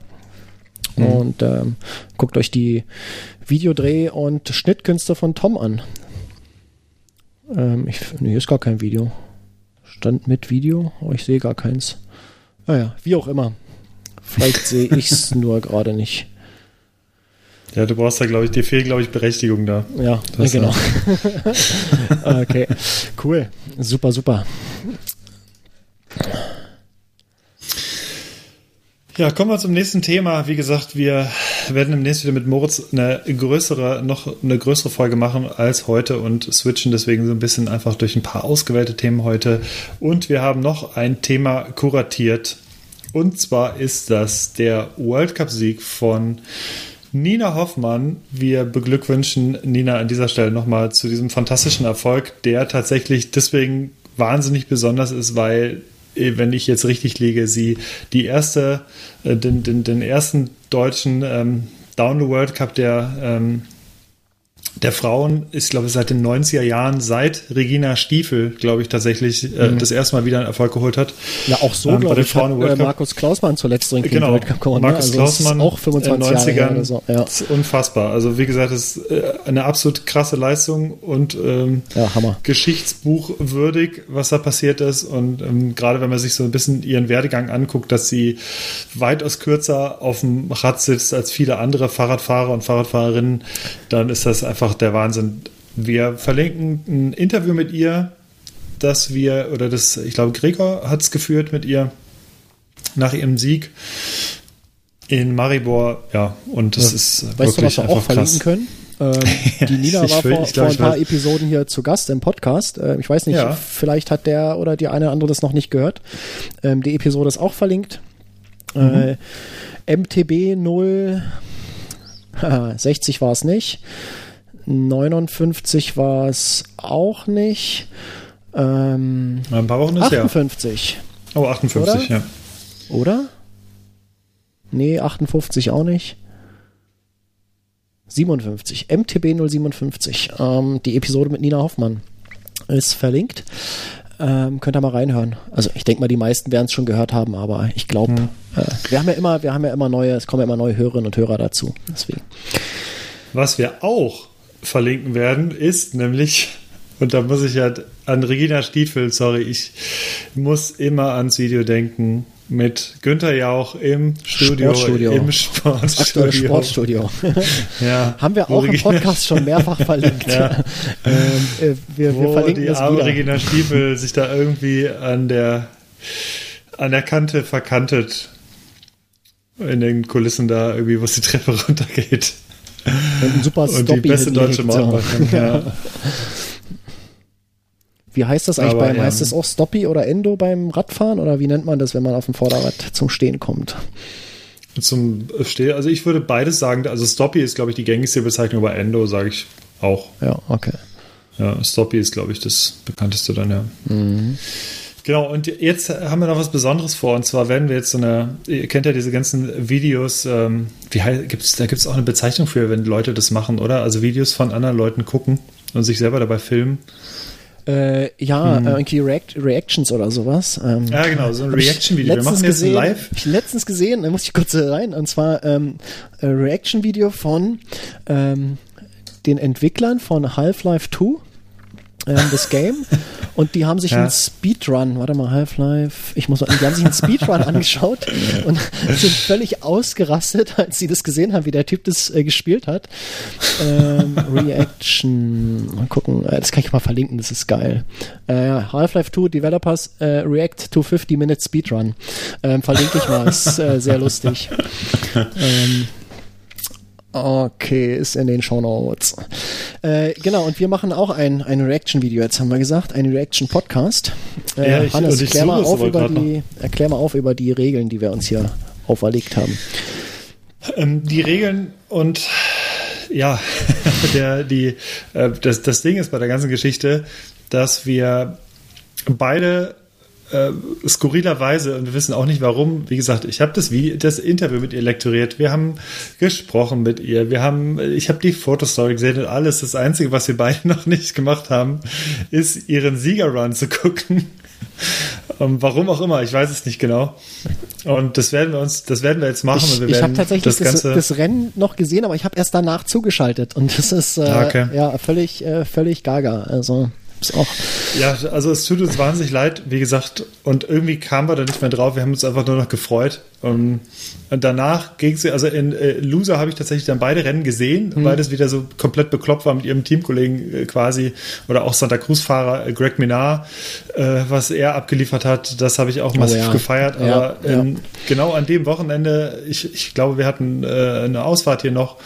Und ähm, guckt euch die Videodreh- und Schnittkünste von Tom an. Ähm, ich, nee, hier ist gar kein Video. Stand mit Video, aber ich sehe gar keins. Naja, wie auch immer. Vielleicht sehe ich es [laughs] nur gerade nicht. Ja, du brauchst da, glaube ich, dir fehlt, glaube ich, Berechtigung da. Ja, Das, genau. [laughs] okay, cool. Super, super. Ja, kommen wir zum nächsten Thema. Wie gesagt, wir werden demnächst wieder mit Moritz eine größere, noch eine größere Folge machen als heute und switchen deswegen so ein bisschen einfach durch ein paar ausgewählte Themen heute. Und wir haben noch ein Thema kuratiert. Und zwar ist das der World Cup-Sieg von Nina Hoffmann. Wir beglückwünschen Nina an dieser Stelle nochmal zu diesem fantastischen Erfolg, der tatsächlich deswegen wahnsinnig besonders ist, weil wenn ich jetzt richtig liege, sie die erste, äh, den, den, den ersten deutschen ähm, Down the World Cup der, ähm, der Frauen ist, glaube ich, seit den 90er Jahren, seit Regina Stiefel, glaube ich, tatsächlich äh, das erste Mal wieder einen Erfolg geholt hat. Ja, auch so, Ähm, glaube den ich, hat Frauen im äh. Markus Klausmann zuletzt drin Genau, World Cup gewonnen. Markus ne? also Klausmann auch 25 in den Jahre her 90ern. oder so. Ja. Das ist unfassbar. Also wie gesagt, das ist äh, eine absolut krasse Leistung und ähm, ja. Geschichtsbuch würdig, was da passiert ist. Und ähm, gerade wenn man sich so ein bisschen ihren Werdegang anguckt, dass sie weitaus kürzer auf dem Rad sitzt als viele andere Fahrradfahrer und Fahrradfahrerinnen, dann ist das einfach der Wahnsinn. Wir verlinken ein Interview mit ihr, dass wir, oder das, ich glaube, Gregor hat es geführt mit ihr nach ihrem Sieg in Maribor. Ja, und das ist Weißt du, was wirklich wir auch einfach verlinken krass. können? Ähm, [laughs] die Nina ich war will- vor, glaub, vor ein paar. Episoden hier zu Gast im Podcast. Ähm, ich weiß nicht, Ja. vielleicht hat der oder die eine oder andere das noch nicht gehört. Ähm, die Episode ist auch verlinkt. Mhm. Äh, MTB 0, haha, 60 war es nicht. 59 war es auch nicht. Ähm, Ein paar Wochen ist ja. 58, Oh, 58, Oder? ja. oder? Nee, 58 auch nicht. 57, MTB 057. Ähm, die Episode mit Nina Hoffmann ist verlinkt. Ähm, könnt ihr mal reinhören. Also ich denke mal, die meisten werden es schon gehört haben, aber ich glaube, äh, wir haben ja immer, wir haben ja immer neue, es kommen ja immer neue Hörerinnen und Hörer dazu. Deswegen. Was wir auch verlinken werden, ist nämlich, und da muss ich ja an Regina Stiefel, sorry, ich muss immer ans Video denken, mit Günther Jauch im Studio, Sportstudio. im Sportstudio. Sportstudio. [laughs] Ja, haben wir auch im Podcast schon mehrfach verlinkt. Ja. ähm, äh, wir, wir wo verlinken die das arme. Regina Stiefel sich da irgendwie an der, an der Kante verkantet. In den Kulissen da irgendwie, wo es die Treppe runtergeht. Und ein super Und die Stoppy beste deutsche. Mountainbikerin. Ja. [laughs] Wie heißt das eigentlich Aber, beim, ja. heißt das auch Stoppy oder Endo beim Radfahren oder wie nennt man das, wenn man auf dem Vorderrad zum Stehen kommt? Zum Steh, also ich würde beides sagen. Also Stoppy ist, glaube ich, die gängigste Bezeichnung, aber Endo sage ich auch. Ja, okay. Ja, Stoppy ist, glaube ich, das bekannteste dann, ja. Genau, und jetzt haben wir noch was Besonderes vor. Und zwar werden wir jetzt so eine, ihr kennt ja diese ganzen Videos, ähm, wie heißt, gibt's, da gibt es auch eine Bezeichnung für, wenn Leute das machen, oder? Also Videos von anderen Leuten gucken und sich selber dabei filmen. Äh, ja, äh, irgendwie React Reactions oder sowas. Ähm, Ja, genau, so ein Reaction-Video. Wir machen jetzt Live. Hab ich letztens gesehen, da muss ich kurz rein, und zwar ähm, äh, Reaction-Video von ähm, den Entwicklern von Half-Life 2, ähm, das Game. Und die haben sich Ja. einen Speedrun, warte mal, Half-Life, ich muss mal, die haben sich einen Speedrun [laughs] angeschaut und [laughs] sind völlig ausgerastet, als sie das gesehen haben, wie der Typ das äh, gespielt hat. Ähm, [laughs] Reaction, mal gucken, äh, das kann ich mal verlinken, das ist geil. Äh, Half-Life 2 Developers äh, React to 50 Minute Speedrun. Ähm, verlinke ich mal, ist äh, sehr lustig. ähm, Okay, ist in den Show Notes. Äh, genau, und wir machen auch ein, ein Reaction-Video, jetzt haben wir gesagt, ein Reaction-Podcast. Äh, Ja, ich- Hannes, ich klär, mal auf über die, erklär mal auf über die Regeln, die wir uns hier auferlegt haben. Ähm, die Regeln und ja, [laughs] der, die, äh, das, das Ding ist bei der ganzen Geschichte, dass wir beide äh, skurrilerweise, und wir wissen auch nicht warum, wie gesagt, ich habe das, das Interview mit ihr lektoriert, wir haben gesprochen mit ihr, wir haben, ich habe die Fotostory gesehen und alles. Das Einzige, was wir beide [laughs] noch nicht gemacht haben, ist ihren Siegerrun zu gucken. Um, ähm, warum auch immer, ich weiß es nicht genau. Und das werden wir uns, das werden wir jetzt machen. Ich, ich habe tatsächlich das, das, das, Rennen noch gesehen, aber ich habe erst danach zugeschaltet und das ist äh, okay. ja völlig, äh, völlig gaga. Also auch. Ja, also es tut uns wahnsinnig leid, wie gesagt, und irgendwie kamen wir da nicht mehr drauf. Wir haben uns einfach nur noch gefreut. Und danach ging sie, also in äh, Loser habe ich tatsächlich dann beide Rennen gesehen, mhm. weil das wieder so komplett bekloppt war mit ihrem Teamkollegen äh, quasi oder auch Santa Cruz-Fahrer äh, Greg Minar, äh, was er abgeliefert hat. Das habe ich auch massiv oh, ja. gefeiert. Ja, aber ähm, ja. genau an dem Wochenende, ich, ich glaube, wir hatten äh, eine Ausfahrt hier noch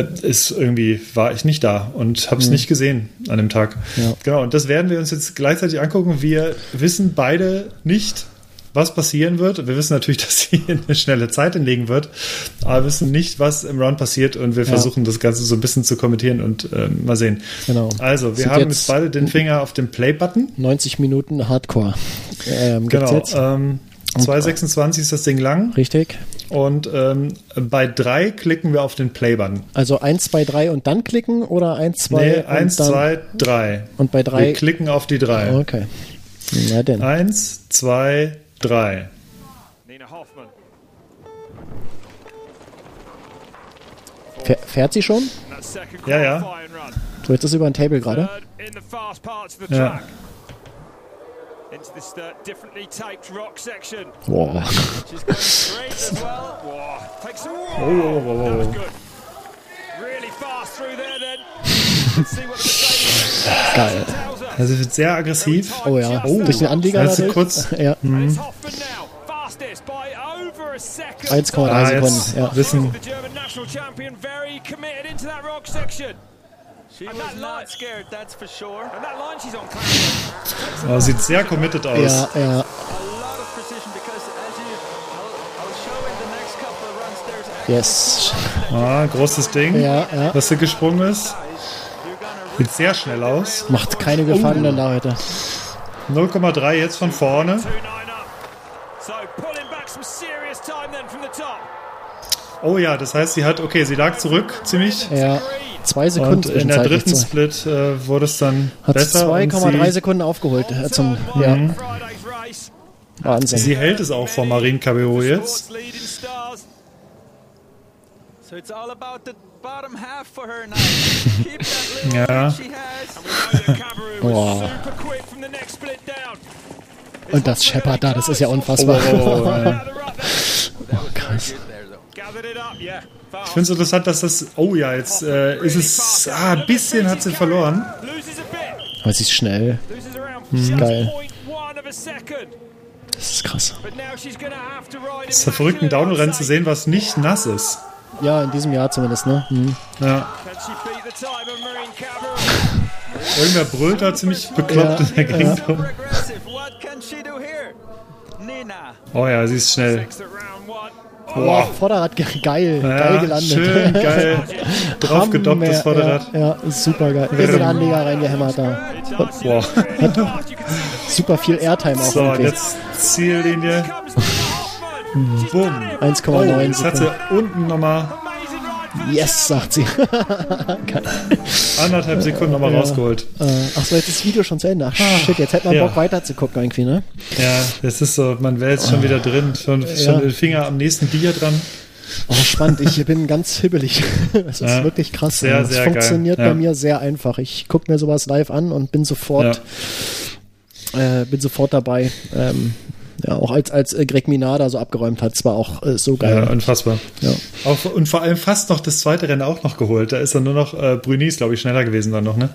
ist irgendwie, war ich nicht da und habe es mhm. nicht gesehen an dem Tag. Ja. Genau, und das werden wir uns jetzt gleichzeitig angucken. Wir wissen beide nicht, was passieren wird. Wir wissen natürlich, [laughs] dass sie eine schnelle Zeit hinlegen wird, aber wir wissen nicht, was im Run passiert und wir ja. versuchen das Ganze so ein bisschen zu kommentieren und ähm, mal sehen. Genau. Also, wir Sind haben jetzt, jetzt beide den Finger auf dem Play-Button. 90 Minuten Hardcore. Ähm, genau. Ähm, 2,26 ist das Ding lang. Richtig. Und ähm, bei 3 klicken wir auf den Play-Button. Also 1, 2, 3 und dann klicken oder 1, 2 Nee, 1, 2, 3. Und bei 3. Wir klicken auf die 3. Okay. Na denn. 1, 2, 3. Nina Hoffmann. Fährt sie schon? Ja, ja. Du hättest das über ein Table gerade? Ja into this uh, differently taped rock section. Wow. She's going straight as well. Wow. Takes some. Whoa, whoa, whoa, whoa. That was good. Really fast through there then. [laughs] Geil. Also wird sehr aggressiv. Oh ja. Oh, durch den Anlieger also kurz. [laughs] ja. Mhm. 1,3 ah, Sekunden. Ja. Wissen. Oh, sieht sehr committed aus. Ja, ja. Yes. Ah, großes Ding, ja, ja. was hier gesprungen ist. Sieht sehr schnell aus. Macht keine Gefangenen oh. da heute. 0,3 jetzt von vorne. Oh ja, das heißt, sie hat, okay, sie lag zurück ziemlich. Ja. Zwei Sekunden. Und in der dritten so. Split äh, wurde es dann Hat besser. 2,3 Sekunden aufgeholt. Äh, zum, ja. Mhm. Wahnsinn. Sie hält es auch vor Marine Cabello jetzt. [laughs] ja. Boah. Und das Shepard da, das ist ja unfassbar. Oh, oh, oh, oh [laughs] krass. Ich finde es interessant, dass das. Oh ja, jetzt äh, ist es. Ah, ein bisschen hat sie verloren. Aber sie ist schnell. Mhm. Geil. Das ist krass. Es ist verrückt, ein Downhill-Rennen zu sehen, was nicht nass ist. Ja, in diesem Jahr zumindest, ne? Mhm. Ja. Irgendwer brüllt da ziemlich bekloppt ja, in der Gegend ja. Oh ja, sie ist schnell. Boah, Vorderrad geil, ja, geil gelandet. Schön geil. [laughs] Draufgedoppt das Vorderrad. Ja, ja super geil. Wir sind Anleger reingehämmert da. Boah. super viel Airtime auch. So, jetzt Ziellinie. [laughs] Bumm. 1,9 oh, Jetzt hat sie unten nochmal Yes, sagt sie. [laughs] Anderthalb Sekunden nochmal ja. rausgeholt. Äh, Achso, jetzt ist das Video schon zu Ende. Ach, ah, shit, jetzt hätte man ja. Bock weiter zu gucken irgendwie, ne? Ja, das ist so, man wäre jetzt schon wieder drin, schon, ja. schon den Finger am nächsten Bier dran. Oh, spannend. Ich bin ganz hibbelig. [laughs] Es ist ja, wirklich krass. Sehr, das sehr funktioniert geil. bei mir sehr einfach. Ich gucke mir sowas live an und bin sofort, äh, bin sofort dabei. Ähm, ja, auch als, als äh, Greg Minada so abgeräumt hat, es war auch äh, so geil. Ja, unfassbar. Ja. Auch, und vor allem fast noch das zweite Rennen auch noch geholt. Da ist dann nur noch äh, Brünis, glaube ich, schneller gewesen dann noch, ne?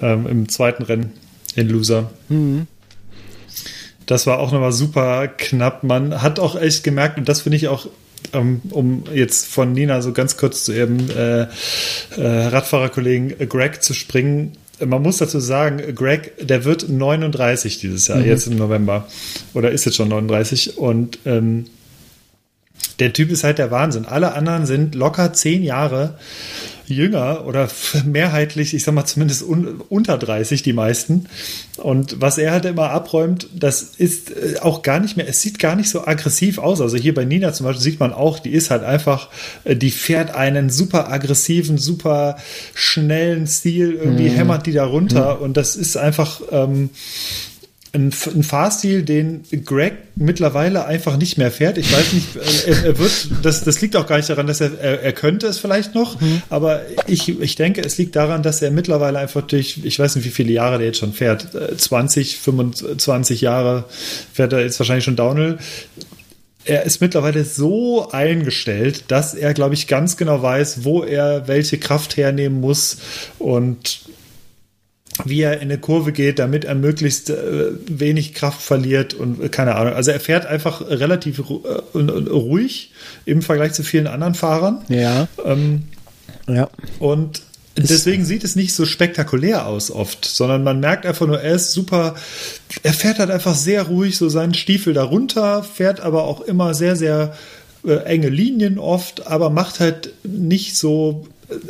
Ähm, Im zweiten Rennen in Loser. Mhm. Das war auch nochmal super knapp. Man hat auch echt gemerkt, und das finde ich auch ähm, um jetzt von Nina so ganz kurz zu ihrem äh, äh, Radfahrerkollegen Greg zu springen, man muss dazu sagen, Greg, der wird 39 dieses Jahr, mhm. jetzt im November. Oder ist jetzt schon 39. Und ähm, der Typ ist halt der Wahnsinn. Alle anderen sind locker zehn Jahre jünger oder [laughs] mehrheitlich, ich sag mal zumindest un, unter 30 die meisten. Und was er halt immer abräumt, das ist äh, auch gar nicht mehr, es sieht gar nicht so aggressiv aus. Also hier bei Nina zum Beispiel sieht man auch, die ist halt einfach, äh, die fährt einen super aggressiven, super schnellen Stil, irgendwie mhm. hämmert die da runter mhm. und das ist einfach, ähm, ein, ein Fahrstil, den Greg mittlerweile einfach nicht mehr fährt. Ich weiß nicht, äh, er, er wird, das, das liegt auch gar nicht daran, dass er, er, er könnte es vielleicht noch, mhm. aber ich, ich denke, es liegt daran, dass er mittlerweile einfach durch, ich weiß nicht, wie viele Jahre der jetzt schon fährt, 20, äh, 25 Jahre fährt er jetzt wahrscheinlich schon Downhill. Er ist mittlerweile so eingestellt, dass er, glaube ich, ganz genau weiß, wo er welche Kraft hernehmen muss und wie er in eine Kurve geht, damit er möglichst äh, wenig Kraft verliert und äh, keine Ahnung. Also er fährt einfach relativ äh, ruhig im Vergleich zu vielen anderen Fahrern. Ja. Ähm, ja. Und deswegen sieht es nicht so spektakulär aus oft, sondern man merkt einfach nur, er ist super, er fährt halt einfach sehr ruhig so seinen Stiefel darunter, fährt aber auch immer sehr, sehr äh, enge Linien oft, aber macht halt nicht so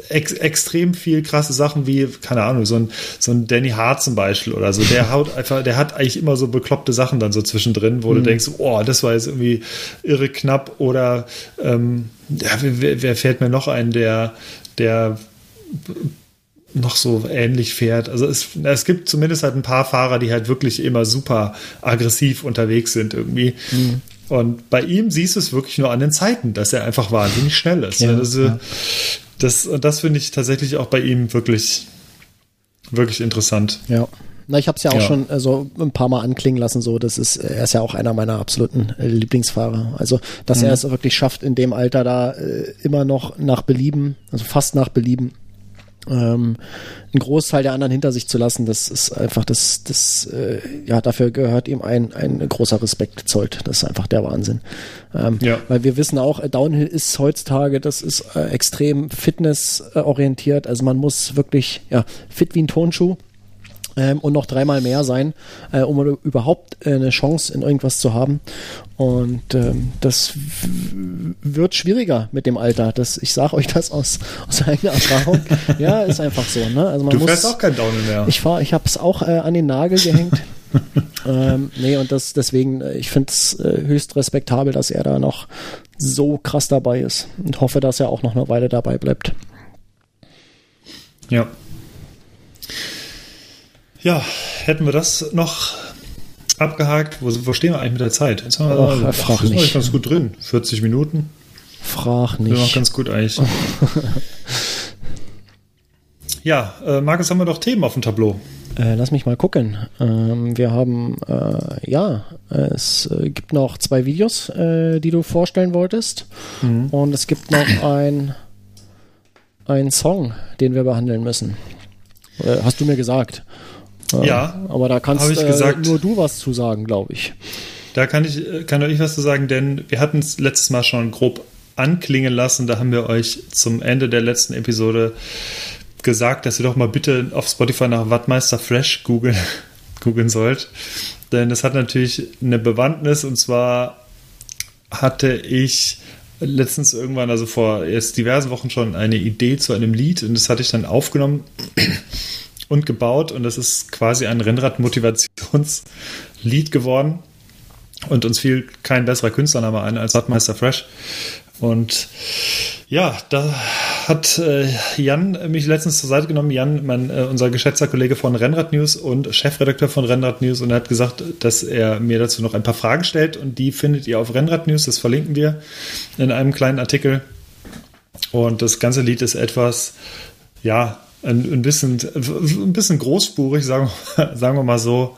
ex extrem viel krasse Sachen wie, keine Ahnung, so ein, so ein Danny Hart zum Beispiel oder so. Der [laughs] haut einfach, der hat eigentlich immer so bekloppte Sachen dann so zwischendrin, wo mhm. du denkst, oh, das war jetzt irgendwie irre knapp oder ähm, ja, wer, wer fällt mir noch ein, der, der noch so ähnlich fährt. Also es, es gibt zumindest halt ein paar Fahrer, die halt wirklich immer super aggressiv unterwegs sind irgendwie. Mhm. Und bei ihm siehst du es wirklich nur an den Zeiten, dass er einfach wahnsinnig schnell ist. Ja, also, ja. Das, das finde ich tatsächlich auch bei ihm wirklich, wirklich interessant. Ja. Na, ich habe es ja auch ja. schon so ein paar Mal anklingen lassen. So, das ist, er ist ja auch einer meiner absoluten äh, Lieblingsfahrer. Also, dass mhm. er es wirklich schafft, in dem Alter da äh, immer noch nach Belieben, also fast nach Belieben, ähm, einen Großteil der anderen hinter sich zu lassen, das ist einfach das, das, äh, ja, dafür gehört ihm ein, ein großer Respekt gezollt. Das ist einfach der Wahnsinn. Ähm, ja. Weil wir wissen auch, Downhill ist heutzutage, das ist äh, extrem fitnessorientiert. Also man muss wirklich, ja, fit wie ein Tonschuh ähm, und noch dreimal mehr sein, äh, um überhaupt äh, eine Chance in irgendwas zu haben. Und ähm, das wird schwieriger mit dem Alter. Das, ich sage euch das aus, aus eigener Erfahrung. [laughs] ja, ist einfach so. Ne? Also man du fährst muss, auch kein Downhill mehr. Ich fahr, ich habe es auch äh, an den Nagel gehängt. [laughs] ähm, nee, und das deswegen, äh, ich finde es äh, höchst respektabel, dass er da noch so krass dabei ist und hoffe, dass er auch noch eine Weile dabei bleibt. Ja, ja, hätten wir das noch abgehakt. Wo, wo stehen wir eigentlich mit der Zeit? Jetzt haben wir ach, ach, frag sind nicht. ganz gut drin. 40 Minuten. Frag nicht. Sind noch ganz gut eigentlich. [laughs] ja, äh, Markus, haben wir doch Themen auf dem Tableau. Äh, lass mich mal gucken. Ähm, wir haben, äh, ja, es äh, gibt noch zwei Videos, äh, die du vorstellen wolltest. Mhm. Und es gibt noch ein, ein Song, den wir behandeln müssen. Hast du mir gesagt. Ja, aber da kannst äh, nur du was zu sagen, glaube ich. Da kann ich, kann ich was zu sagen, denn wir hatten es letztes Mal schon grob anklingen lassen. Da haben wir euch zum Ende der letzten Episode gesagt, dass ihr doch mal bitte auf Spotify nach Wattmeister Fresh googeln, [laughs] googeln sollt. Denn das hat natürlich eine Bewandtnis und zwar hatte ich letztens irgendwann, also vor jetzt diversen Wochen schon eine Idee zu einem Lied und das hatte ich dann aufgenommen und gebaut und das ist quasi ein Rennrad-Motivationslied geworden. Und uns fiel kein besserer Künstlername ein als Radmeister Fresh. Und ja, da hat äh, Jan mich letztens zur Seite genommen. Jan, mein, äh, unser geschätzter Kollege von Rennrad News und Chefredakteur von Rennrad News, und er hat gesagt, dass er mir dazu noch ein paar Fragen stellt. Und die findet ihr auf Rennrad News. Das verlinken wir in einem kleinen Artikel. Und das ganze Lied ist etwas, ja, ein, ein, bisschen, ein bisschen großspurig, sagen, [laughs] sagen wir mal so.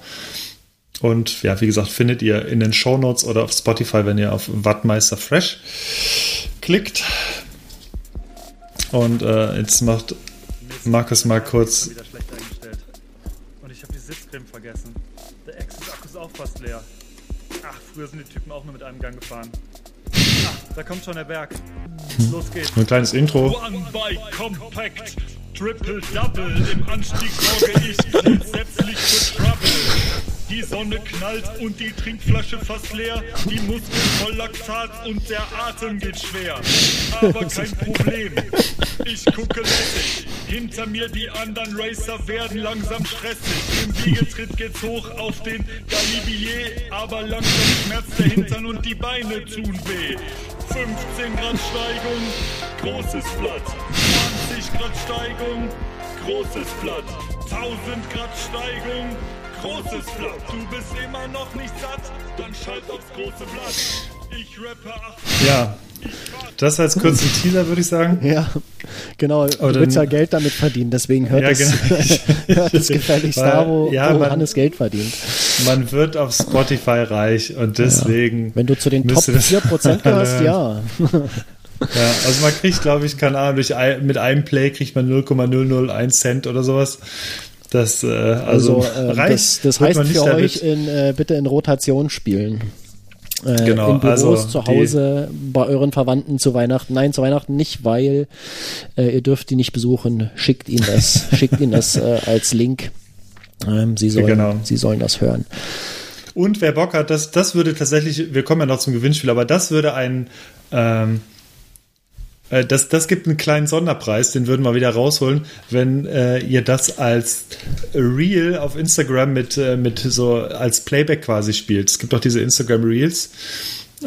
Und ja, wie gesagt, findet ihr in den Show Notes oder auf Spotify, wenn ihr auf Wattmeister Fresh klickt. Und äh, jetzt macht Markus mal kurz. Und ich habe die Sitzcreme vergessen. Der Access-Akku ist auch fast leer. Ach, früher sind die Typen auch nur mit einem Gang gefahren. Ach, da kommt schon der Berg. Los geht's. Ein kleines Intro. One Bike Compact Triple Double. Im Anstieg sorge ich grundsätzlich für Trouble. Die Sonne knallt und die Trinkflasche fast leer. Die Muskeln voll Laktat und der Atem geht schwer. Aber [laughs] kein Problem, ich gucke lässig. Hinter mir die anderen Racer werden langsam stressig. Im Wiegetritt geht's hoch auf den Galibier. Aber langsam schmerzt der Hintern und die Beine tun weh. 15 Grad Steigung, großes Blatt. 20 Grad Steigung, großes Blatt. 1000 Grad Steigung, großes Blatt. Du bist immer noch nicht satt, dann schalt aufs große Blatt. Ich rappe 8 Ja, das als kurzen Teaser, würde ich sagen. Ja, genau. Du Oder- willst ja Geld damit verdienen, deswegen hört Ja, es, genau. [laughs] hört es gefälligst Weil- da, wo, ja, wo man- Hannes Geld verdient. Man wird auf Spotify reich und deswegen. Wenn du zu den Top müsste das 4% gehörst, [laughs] ja. Ja, also man kriegt, glaube ich, keine Ahnung, durch ein, mit einem Play kriegt man 0,001 Cent oder sowas. Das, äh, also, Also, äh, das, das heißt für euch in, äh, bitte in Rotation spielen. Äh, Genau, in Büros, also zu Hause, bei euren Verwandten zu Weihnachten. Nein, zu Weihnachten nicht, weil äh, ihr dürft die nicht besuchen. Schickt ihnen das, [laughs] schickt ihnen das äh, als Link. Ähm, sie, sollen, Genau. sie sollen das hören. Und wer Bock hat, das, das würde tatsächlich, wir kommen ja noch zum Gewinnspiel, aber das würde ein, ähm, äh, das, das gibt einen kleinen Sonderpreis, den würden wir wieder rausholen, wenn äh, ihr das als Reel auf Instagram mit, äh, mit so als Playback quasi spielt. Es gibt auch diese Instagram Reels.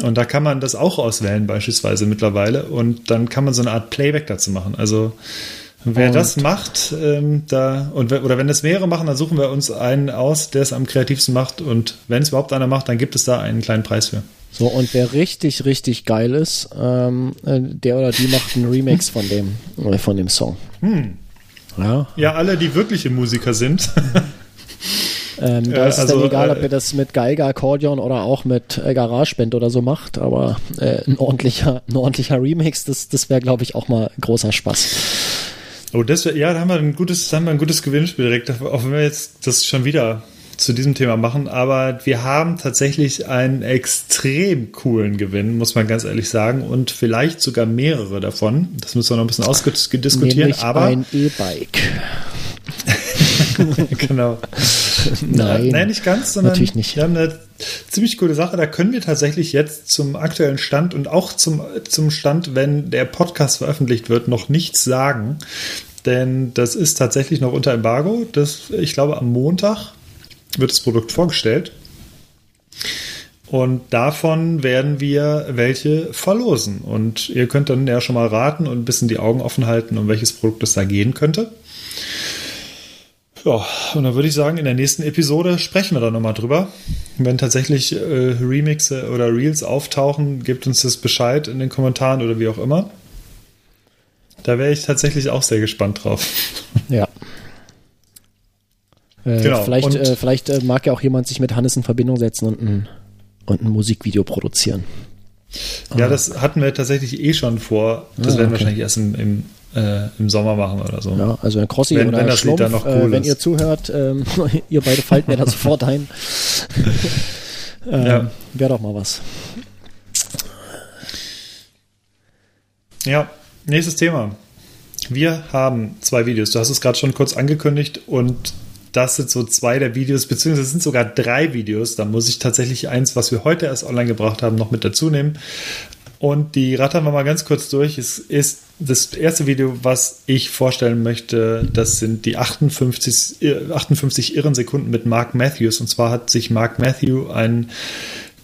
Und da kann man das auch auswählen, beispielsweise mittlerweile. Und dann kann man so eine Art Playback dazu machen. Also wer Und- das macht, ähm, da und oder wenn es mehrere machen, dann suchen wir uns einen aus, der es am kreativsten macht. Und wenn es überhaupt einer macht, dann gibt es da einen kleinen Preis für. So, und wer richtig, richtig geil ist, ähm, äh, der oder die macht einen Remix von dem, äh, von dem Song. Hm. Ja, Ja, alle, die wirkliche Musiker sind. [laughs] ähm, da Ja, ist es also, dann egal, ob äh, ihr das mit Geiger, Akkordeon oder auch mit äh, GarageBand oder so macht, aber äh, ein [laughs] ordentlicher, ein ordentlicher Remix, das, das wäre, glaube ich, auch mal großer Spaß. Oh, das wär, ja, da haben wir ein gutes, da haben wir ein gutes Gewinnspiel direkt, auch wenn wir jetzt das schon wieder zu diesem Thema machen, aber wir haben tatsächlich einen extrem coolen Gewinn, muss man ganz ehrlich sagen, und vielleicht sogar mehrere davon. Das müssen wir noch ein bisschen ausdiskutieren, Nämlich aber ein E-Bike. [laughs] genau. Nein, Nein, nicht ganz, sondern natürlich nicht. wir haben eine ziemlich coole Sache. Da können wir tatsächlich jetzt zum aktuellen Stand und auch zum, zum Stand, wenn der Podcast veröffentlicht wird, noch nichts sagen. Denn das ist tatsächlich noch unter Embargo. Das, ich glaube, am Montag wird das Produkt vorgestellt. Und davon werden wir welche verlosen. Und ihr könnt dann ja schon mal raten und ein bisschen die Augen offen halten, um welches Produkt es da gehen könnte. Ja, und dann würde ich sagen, in der nächsten Episode sprechen wir da nochmal drüber. Wenn tatsächlich äh, Remixe oder Reels auftauchen, gebt uns das Bescheid in den Kommentaren oder wie auch immer. Da wäre ich tatsächlich auch sehr gespannt drauf. Ja. Äh, Genau, Vielleicht, äh, vielleicht äh, mag ja auch jemand sich mit Hannes in Verbindung setzen und ein, und ein Musikvideo produzieren. Ja, das hatten wir tatsächlich eh schon vor. Das Ah, werden wir okay. wahrscheinlich erst im, im, äh, im Sommer machen oder so. Ja, also ein Crossi Wenn- oder wenn das Lied Schlumpf, dann noch cool wenn ist. ihr zuhört, ähm, [laughs] ihr beide fallt mir da sofort ein. [laughs] ähm, Ja. Wäre doch mal was. Ja, nächstes Thema. Wir haben zwei Videos. Du hast es gerade schon kurz angekündigt und das sind so zwei der Videos, beziehungsweise es sind sogar drei Videos. Da muss ich tatsächlich eins, was wir heute erst online gebracht haben, noch mit dazu nehmen. Und die rattern wir mal ganz kurz durch. Es ist das erste Video, was ich vorstellen möchte. Das sind die 58, äh, 58 irren Sekunden mit Mark Matthews. Und zwar hat sich Mark Matthew einen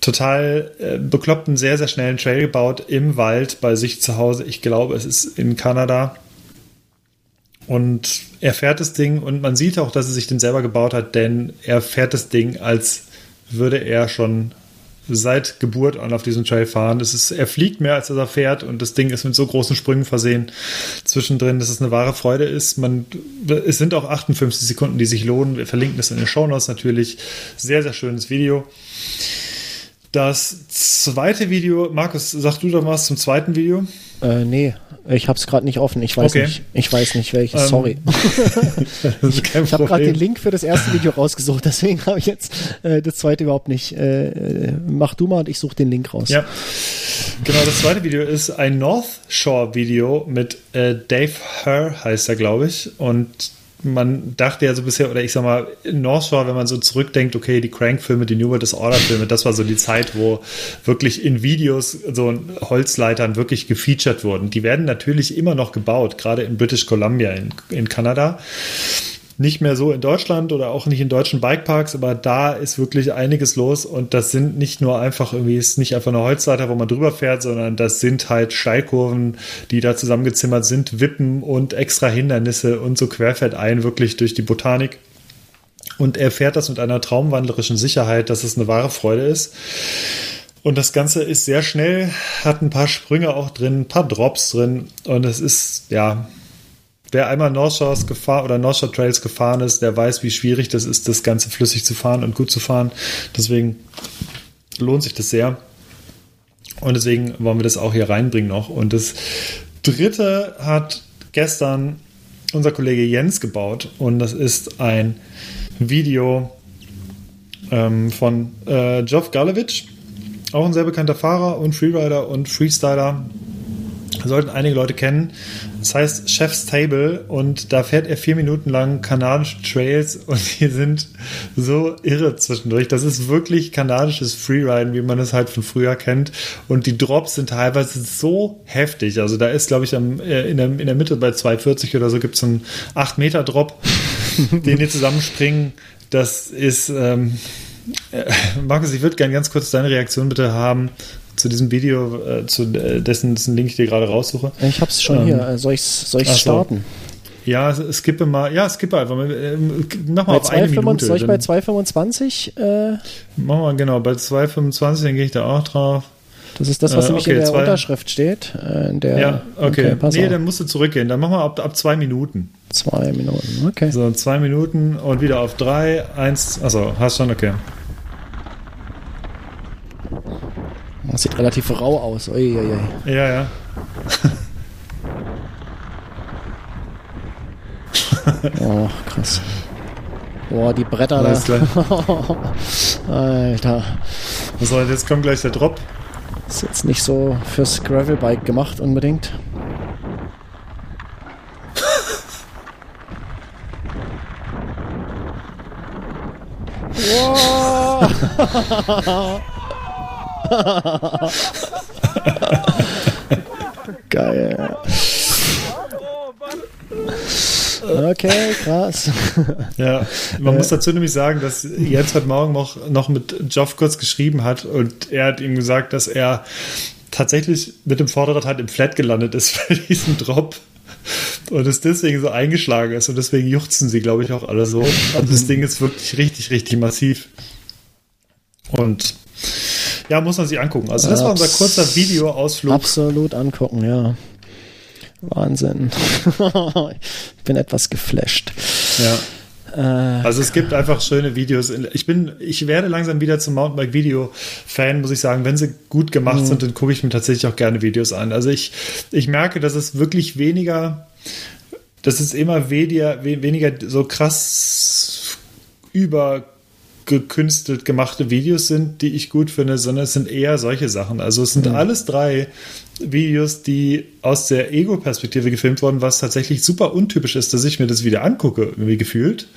total äh, bekloppten, sehr, sehr schnellen Trail gebaut im Wald bei sich zu Hause. Ich glaube, es ist in Kanada. Und er fährt das Ding und man sieht auch, dass er sich den selber gebaut hat, denn er fährt das Ding, als würde er schon seit Geburt an auf diesem Trail fahren. Es ist, er fliegt mehr, als er fährt und das Ding ist mit so großen Sprüngen versehen zwischendrin, dass es eine wahre Freude ist. Man, es sind auch 58 Sekunden, die sich lohnen. Wir verlinken das in den Shownotes natürlich. Sehr, sehr schönes Video. Das zweite Video, Markus, sag du doch was zum zweiten Video. Äh, nee, ich hab's gerade nicht offen. Ich weiß Okay. nicht. Ich weiß nicht welches. Ähm, Sorry. [laughs] Kein Ich habe gerade den Link für das erste Video rausgesucht, [laughs] deswegen habe ich jetzt äh, das zweite überhaupt nicht. Äh, mach du mal und ich suche den Link raus. Ja, genau. Das zweite Video ist ein North Shore Video mit äh, Dave Herr, heißt er, glaube ich. Und man dachte ja so bisher, oder ich sag mal, in North Shore, wenn man so zurückdenkt, okay, die Crank-Filme, die New World Disorder-Filme, das war so die Zeit, wo wirklich in Videos so Holzleitern wirklich gefeatured wurden. Die werden natürlich immer noch gebaut, gerade in British Columbia in, in Kanada nicht mehr so in Deutschland oder auch nicht in deutschen Bikeparks, aber da ist wirklich einiges los und das sind nicht nur einfach irgendwie, ist nicht einfach eine Holzleiter, wo man drüber fährt, sondern das sind halt Steilkurven, die da zusammengezimmert sind, Wippen und extra Hindernisse und so querfeldein wirklich durch die Botanik. Und er fährt das mit einer traumwandlerischen Sicherheit, dass es eine wahre Freude ist. Und das Ganze ist sehr schnell, hat ein paar Sprünge auch drin, ein paar Drops drin und es ist, ja, wer einmal North Shores gefahren oder North Shore Trails gefahren ist, der weiß, wie schwierig das ist, das Ganze flüssig zu fahren und gut zu fahren. Deswegen lohnt sich das sehr. Und deswegen wollen wir das auch hier reinbringen noch. Und das dritte hat gestern unser Kollege Jens gebaut. Und das ist ein Video ähm, von äh, Geoff Galevich, auch ein sehr bekannter Fahrer und Freerider und Freestyler. Sollten einige Leute kennen. Das heißt Chef's Table und da fährt er vier Minuten lang kanadische Trails und die sind so irre zwischendurch. Das ist wirklich kanadisches Freeriden, wie man es halt von früher kennt. Und die Drops sind teilweise so heftig. Also da ist, glaube ich, am, äh, in, der, in der Mitte bei 240 oder so gibt es einen 8 Meter Drop, [laughs] den die zusammenspringen. Das ist, ähm, äh, Markus, ich würde gerne ganz kurz deine Reaktion bitte haben zu diesem Video, äh, zu äh, dessen, dessen Link ich dir gerade raussuche. Ich habe es schon ähm, hier. Soll ich es soll starten? Ja, skippe mal. Ja, skippe einfach. Äh, mach mal bei auf eine Minute. Soll ich bei 2,25? Äh, mach mal, genau. Bei 2,25, dann gehe ich da auch drauf. Das ist das, was äh, nämlich okay, in der zwei, Unterschrift steht. Äh, der, ja, okay. okay nee, dann musst du zurückgehen. Dann machen wir ab, ab zwei Minuten. Zwei Minuten, okay. So, zwei Minuten und wieder auf drei, eins. Achso, hast schon, okay. Das sieht relativ rau aus. Uiuiui. Ja, ja. [laughs] oh, krass. Boah, die Bretter da. [laughs] Alter. Was soll jetzt kommt gleich der Drop. Ist jetzt nicht so fürs Gravelbike gemacht unbedingt. [laughs] wow. Geil. Okay, krass. Ja, man muss dazu nämlich sagen, dass Jens heute Morgen noch, noch mit Geoff kurz geschrieben hat und er hat ihm gesagt, dass er tatsächlich mit dem Vorderrad halt im Flat gelandet ist [laughs] bei diesem Drop und es deswegen so eingeschlagen ist und deswegen juchzen sie, glaube ich, auch alle so. Und das Ding ist wirklich richtig, richtig massiv. Und ja, muss man sich angucken. Also das war unser kurzer Videoausflug. Absolut angucken, ja. Wahnsinn. [laughs] ich bin etwas geflasht. Ja. Äh, also es gibt einfach schöne Videos. Ich bin, ich werde langsam wieder zum Mountainbike-Video-Fan, muss ich sagen. Wenn sie gut gemacht mhm. sind, dann gucke ich mir tatsächlich auch gerne Videos an. Also ich, ich merke, dass es wirklich weniger, dass es immer weniger, weniger so krass über gekünstelt gemachte Videos sind, die ich gut finde, sondern es sind eher solche Sachen. Also es sind mhm. alles drei Videos, die aus der Ego-Perspektive gefilmt wurden, was tatsächlich super untypisch ist, dass ich mir das wieder angucke, irgendwie gefühlt.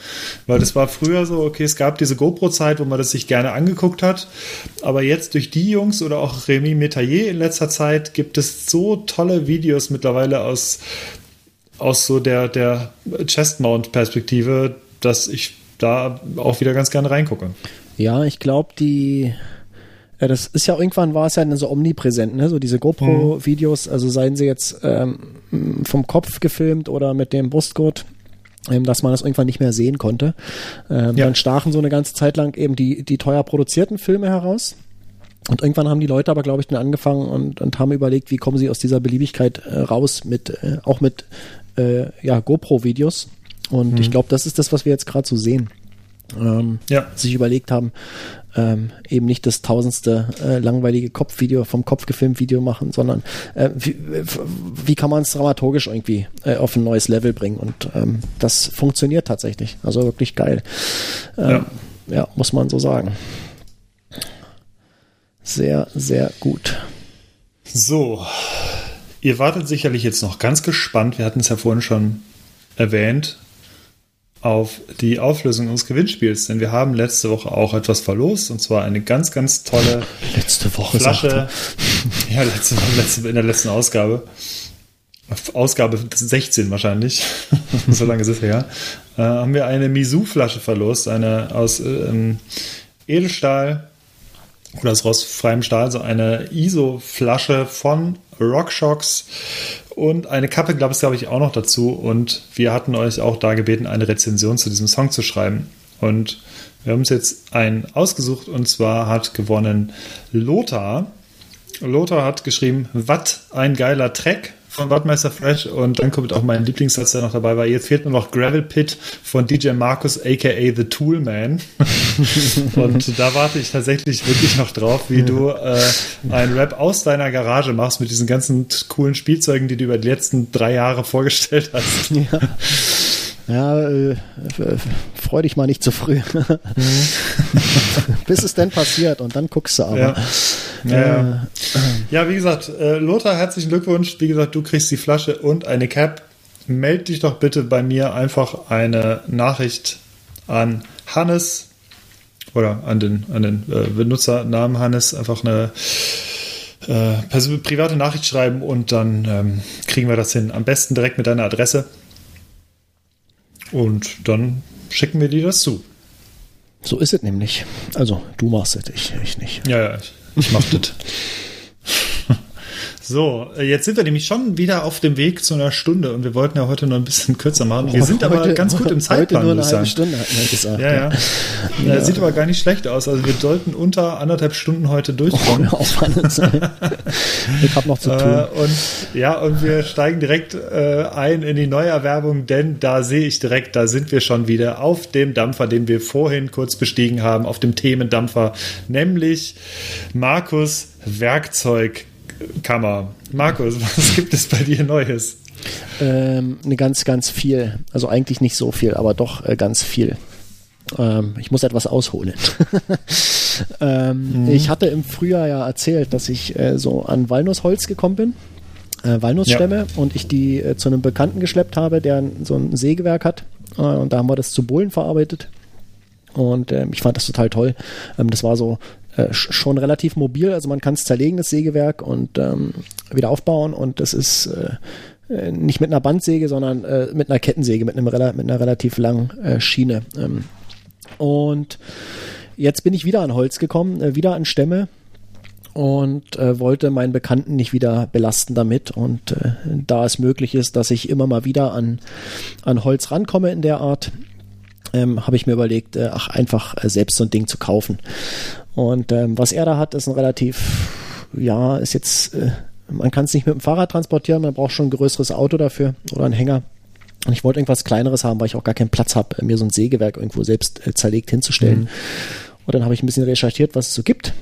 Weil das war früher so, okay, es gab diese GoPro-Zeit, wo man das sich gerne angeguckt hat. Aber jetzt durch die Jungs oder auch Remy Metayer in letzter Zeit gibt es so tolle Videos mittlerweile aus, aus so der, der Chest-Mount-Perspektive, dass ich da auch wieder ganz gerne reingucke. Ja, ich glaube, die ja, das ist ja irgendwann war es ja so omnipräsent, ne? So diese GoPro-Videos, also seien sie jetzt ähm, vom Kopf gefilmt oder mit dem Brustgurt, ähm, dass man das irgendwann nicht mehr sehen konnte. Ähm, ja. Dann stachen so eine ganze Zeit lang eben die, die teuer produzierten Filme heraus. Und irgendwann haben die Leute aber, glaube ich, dann angefangen und, und haben überlegt, wie kommen sie aus dieser Beliebigkeit äh, raus mit, äh, auch mit äh, ja, GoPro-Videos. Und mhm. ich glaube, das ist das, was wir jetzt gerade so sehen. Ähm, ja. sich überlegt haben, ähm, eben nicht das tausendste äh, langweilige Kopfvideo vom Kopf gefilmt Video machen, sondern äh, wie, wie, kann man es dramaturgisch irgendwie äh, auf ein neues Level bringen und ähm, das funktioniert tatsächlich, also wirklich geil. Ähm, ja. ja, muss man so sagen. Sehr, sehr gut. So, ihr wartet sicherlich jetzt noch ganz gespannt. Wir hatten es ja vorhin schon erwähnt auf die Auflösung unseres Gewinnspiels, denn wir haben letzte Woche auch etwas verlost und zwar eine ganz, ganz tolle Letzte Woche Flasche. [laughs] Ja, letzte, letzte, in der letzten Ausgabe. Ausgabe 16 wahrscheinlich. [laughs] so lange ist es her. Äh, haben wir eine Misu-Flasche verlost, eine aus ähm, Edelstahl oder aus rostfreiem Stahl, so eine ISO-Flasche von RockShox und eine Kappe gab es, glaube ich, auch noch dazu. Und wir hatten euch auch da gebeten, eine Rezension zu diesem Song zu schreiben. Und wir haben uns jetzt einen ausgesucht und zwar hat gewonnen Lothar. Lothar hat geschrieben, was ein geiler Track von Wattmeister Fresh und dann kommt auch mein Lieblingssatz, der noch dabei war. Jetzt fehlt nur noch Gravel Pit von DJ Markus, aka The Tool Man. [laughs] und da warte ich tatsächlich wirklich noch drauf, wie du äh, ein Rap aus deiner Garage machst mit diesen ganzen coolen Spielzeugen, die du über die letzten drei Jahre vorgestellt hast. Ja. Ja, äh, freu dich mal nicht zu früh. [laughs] Bis es denn passiert und dann guckst du aber. Ja. Ja, ja. Äh, wie gesagt, äh, Lothar, herzlichen Glückwunsch. Wie gesagt, du kriegst die Flasche und eine Cap. Meld dich doch bitte bei mir einfach eine Nachricht an Hannes oder an den, an den äh, Benutzernamen Hannes einfach eine äh, private Nachricht schreiben und dann ähm, kriegen wir das hin. Am besten direkt mit deiner Adresse. Und dann schicken wir dir das zu. so ist es nämlich. Also, du machst es, ich, ich nicht. Ja, ja, ich, ich mach das. [laughs] So, äh, jetzt sind wir nämlich schon wieder auf dem Weg zu einer Stunde und wir wollten ja heute noch ein bisschen kürzer machen. Wir sind aber Heute- ganz gut im Zeitplan, [laughs] Heute nur eine halbe. Stunde, hatten wir gesagt. Ja, ja. Äh, Sieht aber gar nicht schlecht aus. Also wir sollten unter anderthalb Stunden heute durchkommen. Oh, [laughs] ich habe noch zu tun. Äh, und ja, und wir steigen direkt äh, ein in die Neuerwerbung, denn da sehe ich direkt, da sind wir schon wieder auf dem Dampfer, den wir vorhin kurz bestiegen haben, auf dem Themendampfer, nämlich Markus Werkzeugkammer. Markus, [laughs] was gibt es bei dir Neues? Ähm, ne, ganz, ganz viel. Also eigentlich nicht so viel, aber doch äh, ganz viel. Ähm, ich muss etwas ausholen. [laughs] ähm, Ich hatte im Frühjahr ja erzählt, dass ich äh, so an Walnussholz gekommen bin. Äh, Walnussstämme und ich die äh, zu einem Bekannten geschleppt habe, der so ein Sägewerk hat. Äh, und da haben wir das zu Bohlen verarbeitet. Und ähm, ich fand das total toll. Ähm, das war so äh, sch- schon relativ mobil, also man kann es zerlegen, das Sägewerk, und ähm, wieder aufbauen. Und das ist äh, äh, nicht mit einer Bandsäge, sondern äh, mit einer Kettensäge, mit, einem, mit einer relativ langen äh, Schiene. Ähm, und jetzt bin ich wieder an Holz gekommen, äh, wieder an Stämme und äh, wollte meinen Bekannten nicht wieder belasten damit. Und äh, da es möglich ist, dass ich immer mal wieder an, an Holz rankomme in der Art, ähm, habe ich mir überlegt, äh, ach, einfach äh, selbst so ein Ding zu kaufen. Und ähm, was er da hat, ist ein relativ, ja, ist jetzt, äh, man kann es nicht mit dem Fahrrad transportieren, man braucht schon ein größeres Auto dafür oder einen Hänger. Und ich wollte irgendwas Kleineres haben, weil ich auch gar keinen Platz habe, mir so ein Sägewerk irgendwo selbst äh, zerlegt hinzustellen. Und dann habe ich ein bisschen recherchiert, was es so gibt.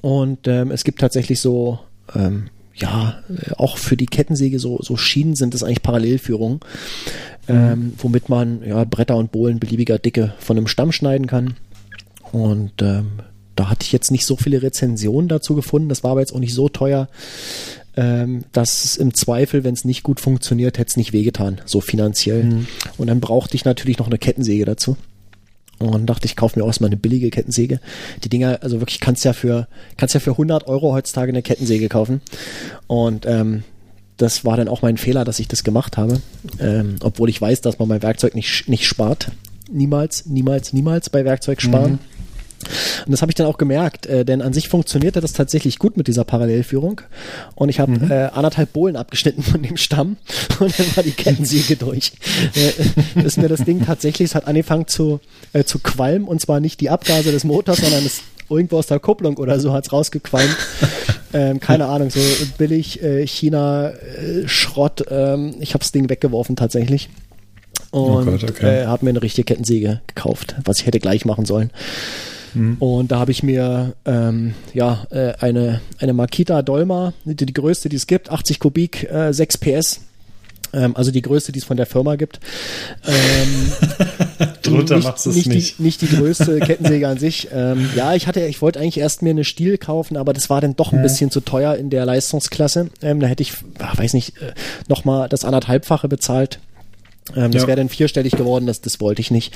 Und ähm, es gibt tatsächlich so, ähm, ja, äh, auch für die Kettensäge so, so Schienen sind es eigentlich Parallelführungen, ähm, womit man ja, Bretter und Bohlen beliebiger Dicke von einem Stamm schneiden kann. Und ähm, da hatte ich jetzt nicht so viele Rezensionen dazu gefunden. Das war aber jetzt auch nicht so teuer, ähm, dass es im Zweifel, wenn es nicht gut funktioniert, hätte es nicht wehgetan, so finanziell. Und dann brauchte ich natürlich noch eine Kettensäge dazu. Und dachte, ich kaufe mir auch erstmal eine billige Kettensäge. Die Dinger, also wirklich, kannst ja für, kannst ja für 100 Euro heutzutage eine Kettensäge kaufen. Und ähm, das war dann auch mein Fehler, dass ich das gemacht habe. Ähm, obwohl ich weiß, dass man mein Werkzeug nicht, nicht spart. Niemals, niemals, niemals bei Werkzeug sparen. Und das habe ich dann auch gemerkt, äh, denn an sich funktionierte das tatsächlich gut mit dieser Parallelführung. Und ich habe äh, anderthalb Bohlen abgeschnitten von dem Stamm [laughs] und dann war die Kettensäge durch. Äh, ist mir das Ding tatsächlich, es hat angefangen zu, äh, zu qualmen und zwar nicht die Abgase des Motors, sondern es irgendwo aus der Kupplung oder so hat's rausgequalmt. Ähm, keine Ahnung, so billig äh, China äh, Schrott. Ähm, ich habe das Ding weggeworfen tatsächlich und Gott, okay. äh, habe mir eine richtige Kettensäge gekauft, was ich hätte gleich machen sollen. Und da habe ich mir ähm, ja äh, eine eine Makita Dolma, die, die größte, die es gibt, 80 Kubik, äh, 6 PS. Ähm, also die größte, die es von der Firma gibt. Ähm, [laughs] Drunter machst du es nicht. nicht. Die, nicht die größte Kettensäge an sich. Ähm, ja, ich hatte, ich wollte eigentlich erst mir eine Stiel kaufen, aber das war dann doch ein bisschen zu teuer in der Leistungsklasse. Ähm, da hätte ich, ach, weiß nicht, äh, nochmal das anderthalbfache bezahlt. Ähm, das Ja. wäre dann vierstellig geworden, das, das wollte ich nicht.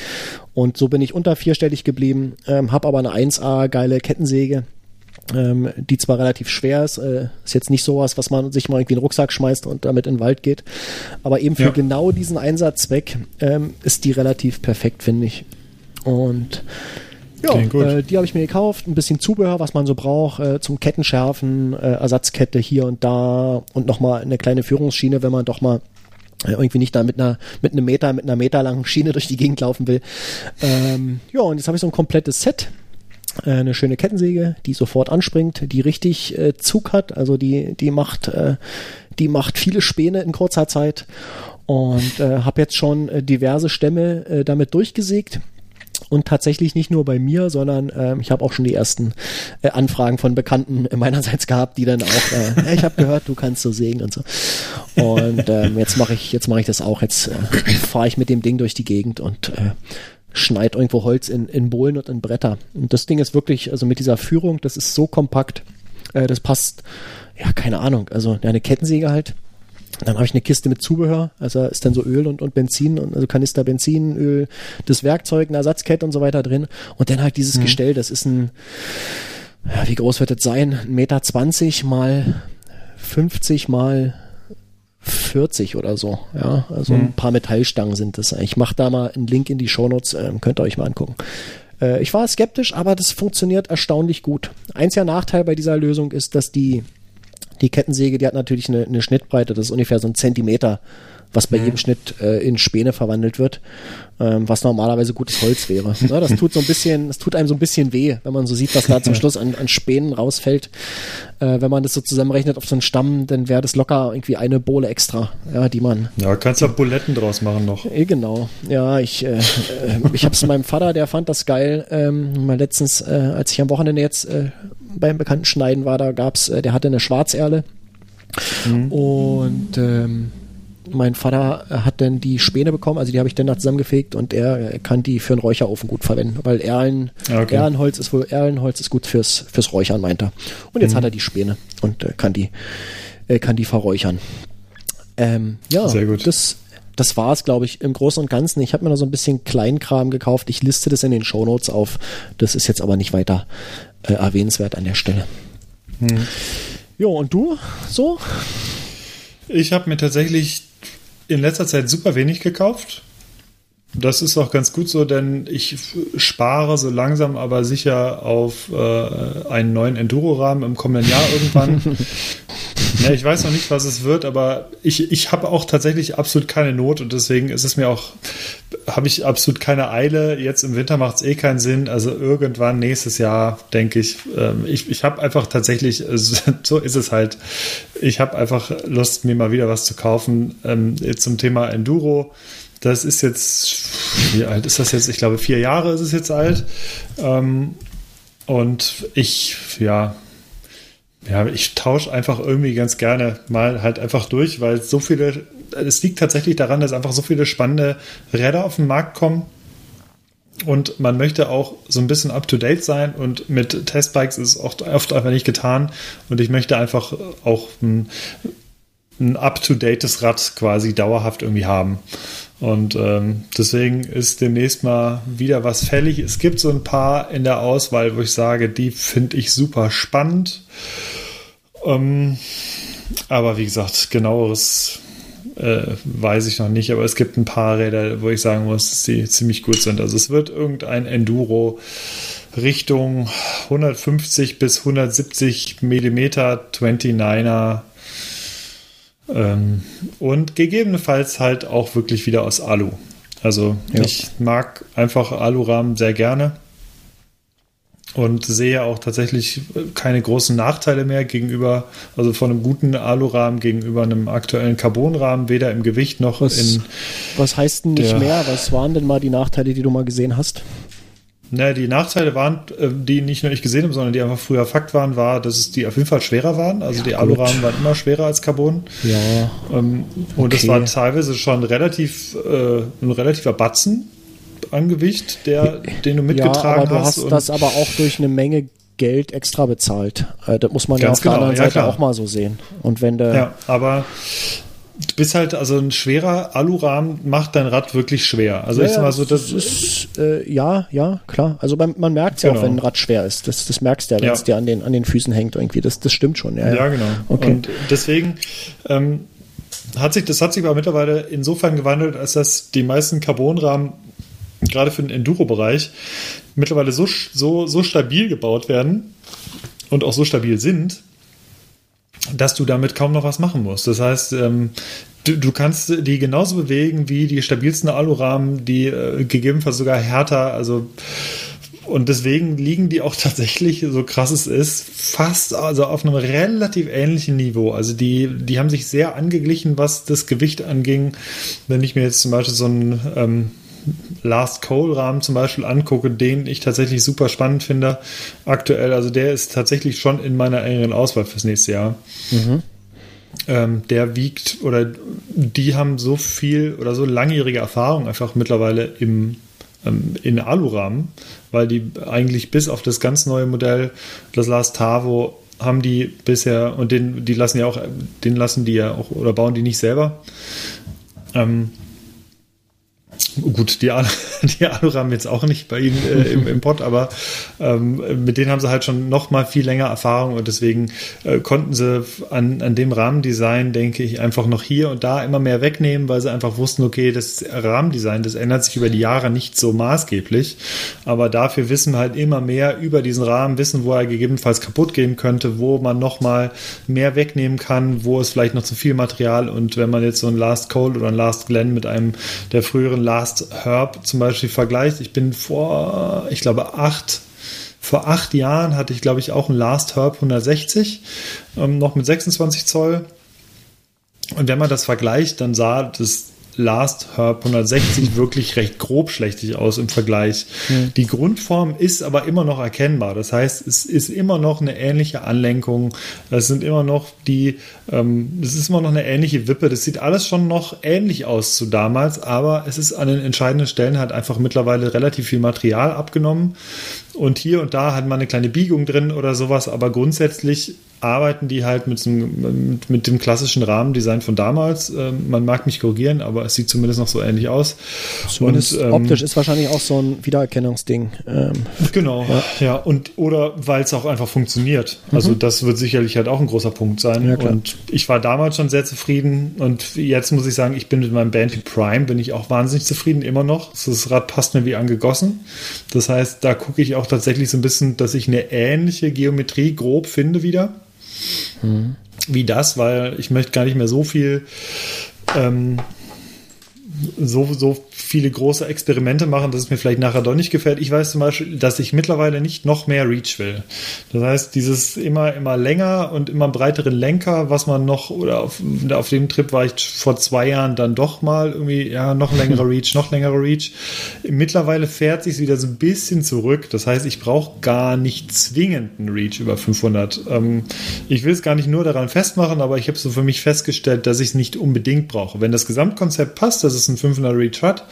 Und so bin ich unter vierstellig geblieben, ähm, habe aber eine 1A geile Kettensäge, ähm, die zwar relativ schwer ist, äh, ist jetzt nicht sowas, was man sich mal irgendwie in den Rucksack schmeißt und damit in den Wald geht, aber eben für Ja. genau diesen Einsatzzweck ähm, ist die relativ perfekt, finde ich. Und ja, äh, die habe ich mir gekauft, ein bisschen Zubehör, was man so braucht, äh, zum Kettenschärfen, äh, Ersatzkette hier und da und nochmal eine kleine Führungsschiene, wenn man doch mal irgendwie nicht da mit einer mit einem Meter, mit einer meterlangen Schiene durch die Gegend laufen will. Ähm, ja, und jetzt habe ich so ein komplettes Set. Äh, Eine schöne Kettensäge, die sofort anspringt, die richtig äh, Zug hat, also die, die macht, äh, die macht viele Späne in kurzer Zeit und äh, habe jetzt schon äh, diverse Stämme äh, damit durchgesägt. Und tatsächlich nicht nur bei mir, sondern ähm, ich habe auch schon die ersten äh, Anfragen von Bekannten [laughs] meinerseits gehabt, die dann auch, äh, [laughs] "Hey, ich habe gehört, du kannst so sägen und so. Und ähm, jetzt mache ich, jetzt mache ich das auch. Jetzt äh, fahre ich mit dem Ding durch die Gegend und äh, schneid irgendwo Holz in, in Bohlen und in Bretter. Und das Ding ist wirklich, also mit dieser Führung, das ist so kompakt, äh, das passt, ja, keine Ahnung, also ja, eine Kettensäge halt. Dann habe ich eine Kiste mit Zubehör, also ist dann so Öl und, und Benzin, und also Kanister Benzin, Öl, das Werkzeug, eine Ersatzkette und so weiter drin. Und dann halt dieses Gestell, das ist ein, ja, wie groß wird das sein? Ein Meter zwanzig mal 50 mal 40 oder so. Ja, also ein paar Metallstangen sind das. Ich mache da mal einen Link in die Shownotes, ähm, könnt ihr euch mal angucken. Äh, ich war skeptisch, aber das funktioniert erstaunlich gut. Einziger Nachteil bei dieser Lösung ist, dass die, die Kettensäge, die hat natürlich eine, eine Schnittbreite, das ist ungefähr so ein Zentimeter, was bei jedem Schnitt äh, in Späne verwandelt wird, ähm, was normalerweise gutes Holz wäre. [laughs] Ne, das tut so ein bisschen, das tut einem so ein bisschen weh, wenn man so sieht, was da zum [laughs] Schluss an, an Spänen rausfällt. Äh, wenn man das so zusammenrechnet auf so einen Stamm, dann wäre das locker irgendwie eine Bohle extra, ja, die man Ja, kannst du auch Buletten draus machen noch. Eh, Genau, ja, ich, äh, äh, ich habe es [laughs] meinem Vater, der fand das geil. Ähm, mal letztens, äh, als ich am Wochenende jetzt äh, beim Bekannten schneiden war, da gab's, äh, der hatte eine Schwarzerle und ähm, mein Vater hat dann die Späne bekommen, also die habe ich dann da zusammengefegt und er kann die für einen Räucherofen gut verwenden, weil Erlen, Ah, okay. Erlenholz ist wohl Erlenholz ist gut fürs fürs Räuchern, meint er. Und jetzt hat er die Späne und äh, kann die äh, kann die verräuchern. Ähm, ja, Sehr gut. das das war es, glaube ich, im Großen und Ganzen. Ich habe mir noch so ein bisschen Kleinkram gekauft. Ich liste das in den Shownotes auf. Das ist jetzt aber nicht weiter äh, erwähnenswert an der Stelle. Hm. Jo, und du so? Ich habe mir tatsächlich in letzter Zeit super wenig gekauft. Das ist auch ganz gut so, denn ich spare so langsam aber sicher auf äh, einen neuen Enduro-Rahmen im kommenden Jahr irgendwann. [laughs] ja, ich weiß noch nicht, was es wird, aber ich, ich habe auch tatsächlich absolut keine Not und deswegen ist es mir auch, habe ich absolut keine Eile. Jetzt im Winter macht es eh keinen Sinn. Also irgendwann nächstes Jahr, denke ich, ähm, ich, ich habe einfach tatsächlich, [laughs] so ist es halt, ich habe einfach Lust, mir mal wieder was zu kaufen. Ähm, zum Thema Enduro. Das ist jetzt, wie alt ist das jetzt? Ich glaube, vier Jahre ist es jetzt alt. Ähm, und ich, ja, ja, ich tausche einfach irgendwie ganz gerne mal halt einfach durch, weil so viele, es liegt tatsächlich daran, dass einfach so viele spannende Räder auf den Markt kommen. Und man möchte auch so ein bisschen up to date sein und mit Testbikes ist es oft, oft einfach nicht getan. Und ich möchte einfach auch ein, ein up to dates Rad quasi dauerhaft irgendwie haben. Und ähm, deswegen ist demnächst mal wieder was fällig. Es gibt so ein paar in der Auswahl, wo ich sage, die finde ich super spannend. Ähm, aber wie gesagt, genaueres äh, weiß ich noch nicht. Aber es gibt ein paar Räder, wo ich sagen muss, dass die ziemlich gut sind. Also es wird irgendein Enduro Richtung 150 bis 170 Millimeter 29er ähm, und gegebenenfalls halt auch wirklich wieder aus Alu. Also Ja. ich mag einfach Alurahmen sehr gerne und sehe auch tatsächlich keine großen Nachteile mehr gegenüber, also von einem guten Alurahmen gegenüber einem aktuellen Carbonrahmen, weder im Gewicht noch Was, in. was heißt denn nicht mehr? Was waren denn mal die Nachteile, die du mal gesehen hast? Ne, die Nachteile waren, äh, die nicht nur ich gesehen habe, sondern die einfach früher Fakt waren, war, dass es die auf jeden Fall schwerer waren. Also die gut. Alurahmen waren immer schwerer als Carbon. Ja. Ähm, Und es Okay. war teilweise schon relativ äh, ein relativer Batzen an Gewicht, der, den du Ja, mitgetragen aber du hast. hast das aber auch durch eine Menge Geld extra bezahlt. Äh, das muss man ja Ganz auf der genau, anderen ja, Seite klar. auch mal so sehen. Und wenn du ja, aber du bist halt, also ein schwerer Alurahmen macht dein Rad wirklich schwer. Also Ja, ich sag mal so, das ist, äh, ja, ja, klar. Also beim, man merkt es ja auch, Genau. wenn ein Rad schwer ist. Das, das merkst du ja, wenn es dir an den, an den Füßen hängt irgendwie. Das, das stimmt schon. Ja, Ja, genau. Okay. Und deswegen ähm, hat sich, das hat sich aber mittlerweile insofern gewandelt, als dass die meisten Carbonrahmen, gerade für den Enduro-Bereich, mittlerweile so, so, so stabil gebaut werden und auch so stabil sind, dass du damit kaum noch was machen musst. Das heißt, ähm, du, du kannst die genauso bewegen wie die stabilsten Alurahmen, die äh, gegebenenfalls sogar härter, also und deswegen liegen die auch [laughs] tatsächlich, so krass es ist, fast also auf einem relativ ähnlichen Niveau. Also die, die haben sich sehr angeglichen, was das Gewicht anging. Wenn ich mir jetzt zum Beispiel so einen ähm, Last Cole Rahmen zum Beispiel angucke, den ich tatsächlich super spannend finde aktuell. Also der ist tatsächlich schon in meiner engeren Auswahl fürs nächste Jahr. Ähm, der wiegt oder die haben so viel oder so langjährige Erfahrung einfach mittlerweile im ähm, in Alurahmen, weil die eigentlich bis auf das ganz neue Modell, das Last Tavo, haben die bisher und den, die lassen ja auch, den lassen die ja auch oder bauen die nicht selber. Ähm, Gut, die, [laughs] die Alurahmen jetzt auch nicht bei Ihnen äh, im, im Pod, aber ähm, mit denen haben sie halt schon noch mal viel länger Erfahrung und deswegen äh, konnten sie an, an dem Rahmendesign, denke ich, einfach noch hier und da immer mehr wegnehmen, weil sie einfach wussten, okay, das Rahmendesign, das ändert sich über die Jahre nicht so maßgeblich, aber dafür wissen wir halt immer mehr über diesen Rahmen, wissen, wo er gegebenenfalls kaputt gehen könnte, wo man noch mal mehr wegnehmen kann, wo es vielleicht noch zu viel Material und wenn man jetzt so ein Last Cold oder ein Last Glen mit einem der früheren Last Herb zum Beispiel vergleicht. Ich bin vor, ich glaube, acht, vor acht Jahren hatte ich, glaube ich, auch ein Last Herb 160, ähm, noch mit 26 Zoll. Und wenn man das vergleicht, dann sah das Last Herb 160 [laughs] wirklich recht grobschlächtig aus im Vergleich. Die Grundform ist aber immer noch erkennbar. Das heißt, es ist immer noch eine ähnliche Anlenkung. Es sind immer noch die, ähm, es ist immer noch eine ähnliche Wippe. Das sieht alles schon noch ähnlich aus zu damals, aber es ist an den entscheidenden Stellen halt einfach mittlerweile relativ viel Material abgenommen. Und hier und da hat man eine kleine Biegung drin oder sowas, aber grundsätzlich arbeiten die halt mit, einem, mit, mit dem klassischen Rahmendesign von damals. Ähm, man mag mich korrigieren, aber es sieht zumindest noch so ähnlich aus. Zumindest Und, ähm, optisch ist wahrscheinlich auch so ein Wiedererkennungsding. Ähm, Genau, ja. und oder weil es auch einfach funktioniert. Also das wird sicherlich halt auch ein großer Punkt sein. Mhm. Ja, und ich war damals schon sehr zufrieden und jetzt muss ich sagen, ich bin mit meinem Bandy Prime bin ich auch wahnsinnig zufrieden immer noch. Das Rad passt mir wie angegossen. Das heißt, da gucke ich auch tatsächlich so ein bisschen, dass ich eine ähnliche Geometrie grob finde wieder. Mhm. Wie das, weil ich möchte gar nicht mehr so viel ähm, so, so viele große Experimente machen, dass es mir vielleicht nachher doch nicht gefällt. Ich weiß zum Beispiel, dass ich mittlerweile nicht noch mehr Reach will. Das heißt, dieses immer, immer länger und immer breiteren Lenker, was man noch, oder auf, auf dem Trip war ich vor zwei Jahren dann doch mal irgendwie, ja, noch längere [laughs] Reach, noch längere Reach. Mittlerweile fährt sich wieder so ein bisschen zurück. Das heißt, ich brauche gar nicht zwingend einen Reach über 500. Ähm, ich will es gar nicht nur daran festmachen, aber ich habe so für mich festgestellt, dass ich es nicht unbedingt brauche. Wenn das Gesamtkonzept passt, dass es ein 500 Reach hat,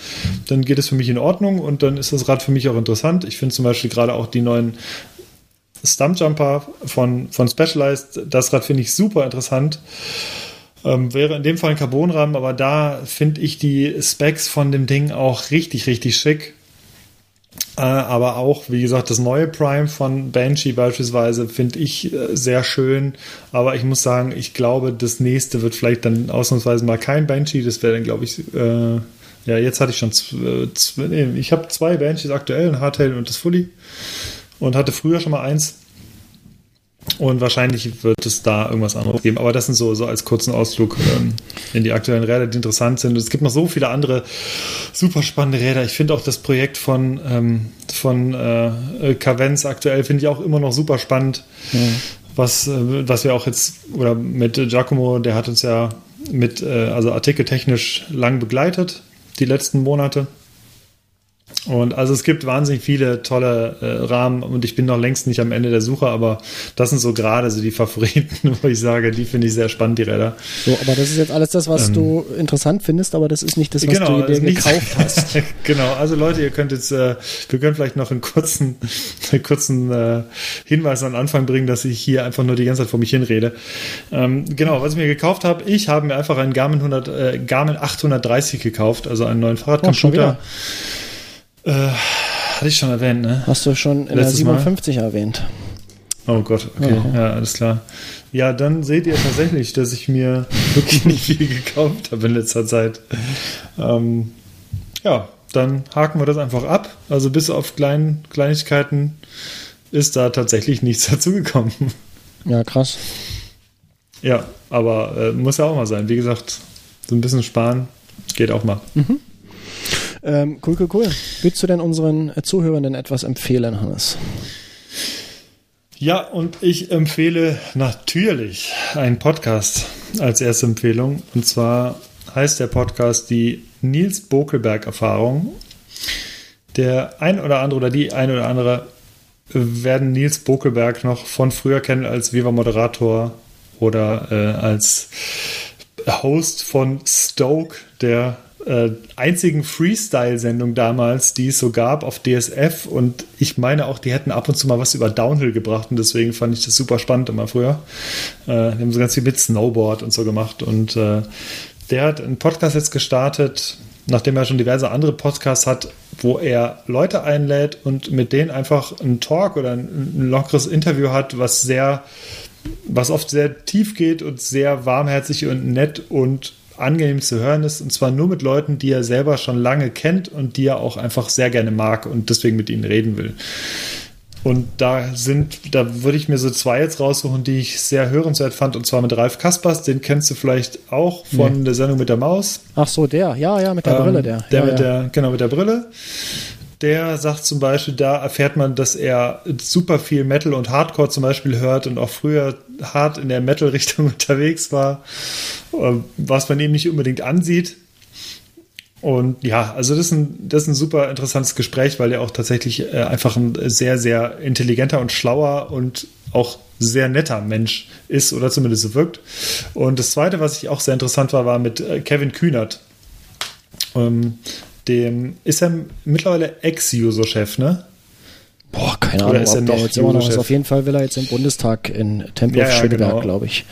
dann geht es für mich in Ordnung und dann ist das Rad für mich auch interessant. Ich finde zum Beispiel gerade auch die neuen Stumpjumper von, von Specialized, das Rad finde ich super interessant. Ähm, wäre in dem Fall ein Carbonrahmen, aber da finde ich die Specs von dem Ding auch richtig, richtig schick. Äh, aber auch, wie gesagt, das neue Prime von Banshee beispielsweise finde ich äh, sehr schön. Aber ich muss sagen, ich glaube, das nächste wird vielleicht dann ausnahmsweise mal kein Banshee. Das wäre dann, glaube ich, äh, ja, jetzt hatte ich schon, zwei, zwei, nee, ich habe zwei Banshees aktuell, ein Hardtail und das Fully. Und hatte früher schon mal eins. Und wahrscheinlich wird es da irgendwas anderes geben. Aber das sind so, so als kurzen Ausflug ähm, in die aktuellen Räder, die interessant sind. Und es gibt noch so viele andere super spannende Räder. Ich finde auch das Projekt von, ähm, von äh, Cavenz aktuell finde ich auch immer noch super spannend. Mhm. Was, äh, was wir auch jetzt, oder mit Giacomo, der hat uns ja mit, äh, also artikeltechnisch lang begleitet, die letzten Monate. Und also es gibt wahnsinnig viele tolle äh, Rahmen und ich bin noch längst nicht am Ende der Suche, aber das sind so gerade so die Favoriten, [laughs] wo ich sage, die finde ich sehr spannend, die Räder. So, aber das ist jetzt alles das, was ähm, du interessant findest, aber das ist nicht das, was genau, du dir gekauft hast. [laughs] genau, also Leute, ihr könnt jetzt, äh, wir können vielleicht noch einen kurzen, [laughs] einen kurzen äh, Hinweis an Anfang bringen, dass ich hier einfach nur die ganze Zeit vor mich hinrede. Ähm, genau, was ich mir gekauft habe, ich habe mir einfach einen Garmin, 100, äh, Garmin 830 gekauft, also einen neuen Fahrradcomputer. Oh, äh, hatte ich schon erwähnt, ne? Hast du schon in Letztes der 57 Mal? erwähnt. Oh Gott, okay, oh. ja, alles klar. Ja, dann seht ihr tatsächlich, dass ich mir [laughs] wirklich nicht viel gekauft habe in letzter Zeit. Ähm, ja, dann haken wir das einfach ab. Also bis auf kleinen Kleinigkeiten ist da tatsächlich nichts [laughs] dazugekommen. Ja, krass. Ja, aber äh, muss ja auch mal sein. Wie gesagt, so ein bisschen sparen geht auch mal. Mhm. Ähm, cool, cool, cool. Willst du denn unseren Zuhörenden etwas empfehlen, Hannes? Ja, und ich empfehle natürlich einen Podcast als erste Empfehlung. Und zwar heißt der Podcast die Nils Bokelberg-Erfahrung. Der ein oder andere oder die ein oder andere werden Nils Bokelberg noch von früher kennen als Viva-Moderator oder äh, als Host von Stoke, der äh, einzigen Freestyle-Sendung damals, die es so gab auf DSF. Und ich meine auch, die hätten ab und zu mal was über Downhill gebracht. Und deswegen fand ich das super spannend immer früher. Äh, die haben so ganz viel mit Snowboard und so gemacht. Und äh, der hat einen Podcast jetzt gestartet, nachdem er schon diverse andere Podcasts hat, wo er Leute einlädt und mit denen einfach einen Talk oder ein, ein lockeres Interview hat, was sehr was oft sehr tief geht und sehr warmherzig und nett und angenehm zu hören ist. Und zwar nur mit Leuten, die er selber schon lange kennt und die er auch einfach sehr gerne mag und deswegen mit ihnen reden will. Und da sind, da würde ich mir so zwei jetzt raussuchen, die ich sehr hörenswert fand, und zwar mit Ralf Kaspers, den kennst du vielleicht auch von nee. der Sendung mit der Maus. Ach so, der, ja, ja, mit der ähm, Brille, der. Der ja, mit ja. der, genau, mit der Brille der sagt zum Beispiel, da erfährt man, dass er super viel Metal und Hardcore zum Beispiel hört und auch früher hart in der Metal-Richtung [laughs] unterwegs war, äh, was man ihm nicht unbedingt ansieht. Und ja, also das ist ein, das ist ein super interessantes Gespräch, weil er auch tatsächlich äh, einfach ein sehr, sehr intelligenter und schlauer und auch sehr netter Mensch ist oder zumindest so wirkt. Und das Zweite, was ich auch sehr interessant war, war mit äh, Kevin Kühnert. Ähm, dem, ist er mittlerweile Ex-User-Chef, ne? Boah, keine Ahnung, ist er noch jetzt immer noch ist. Auf jeden Fall will er jetzt im Bundestag in Tempelhof ja, ja, Schöneberg, genau. glaube ich.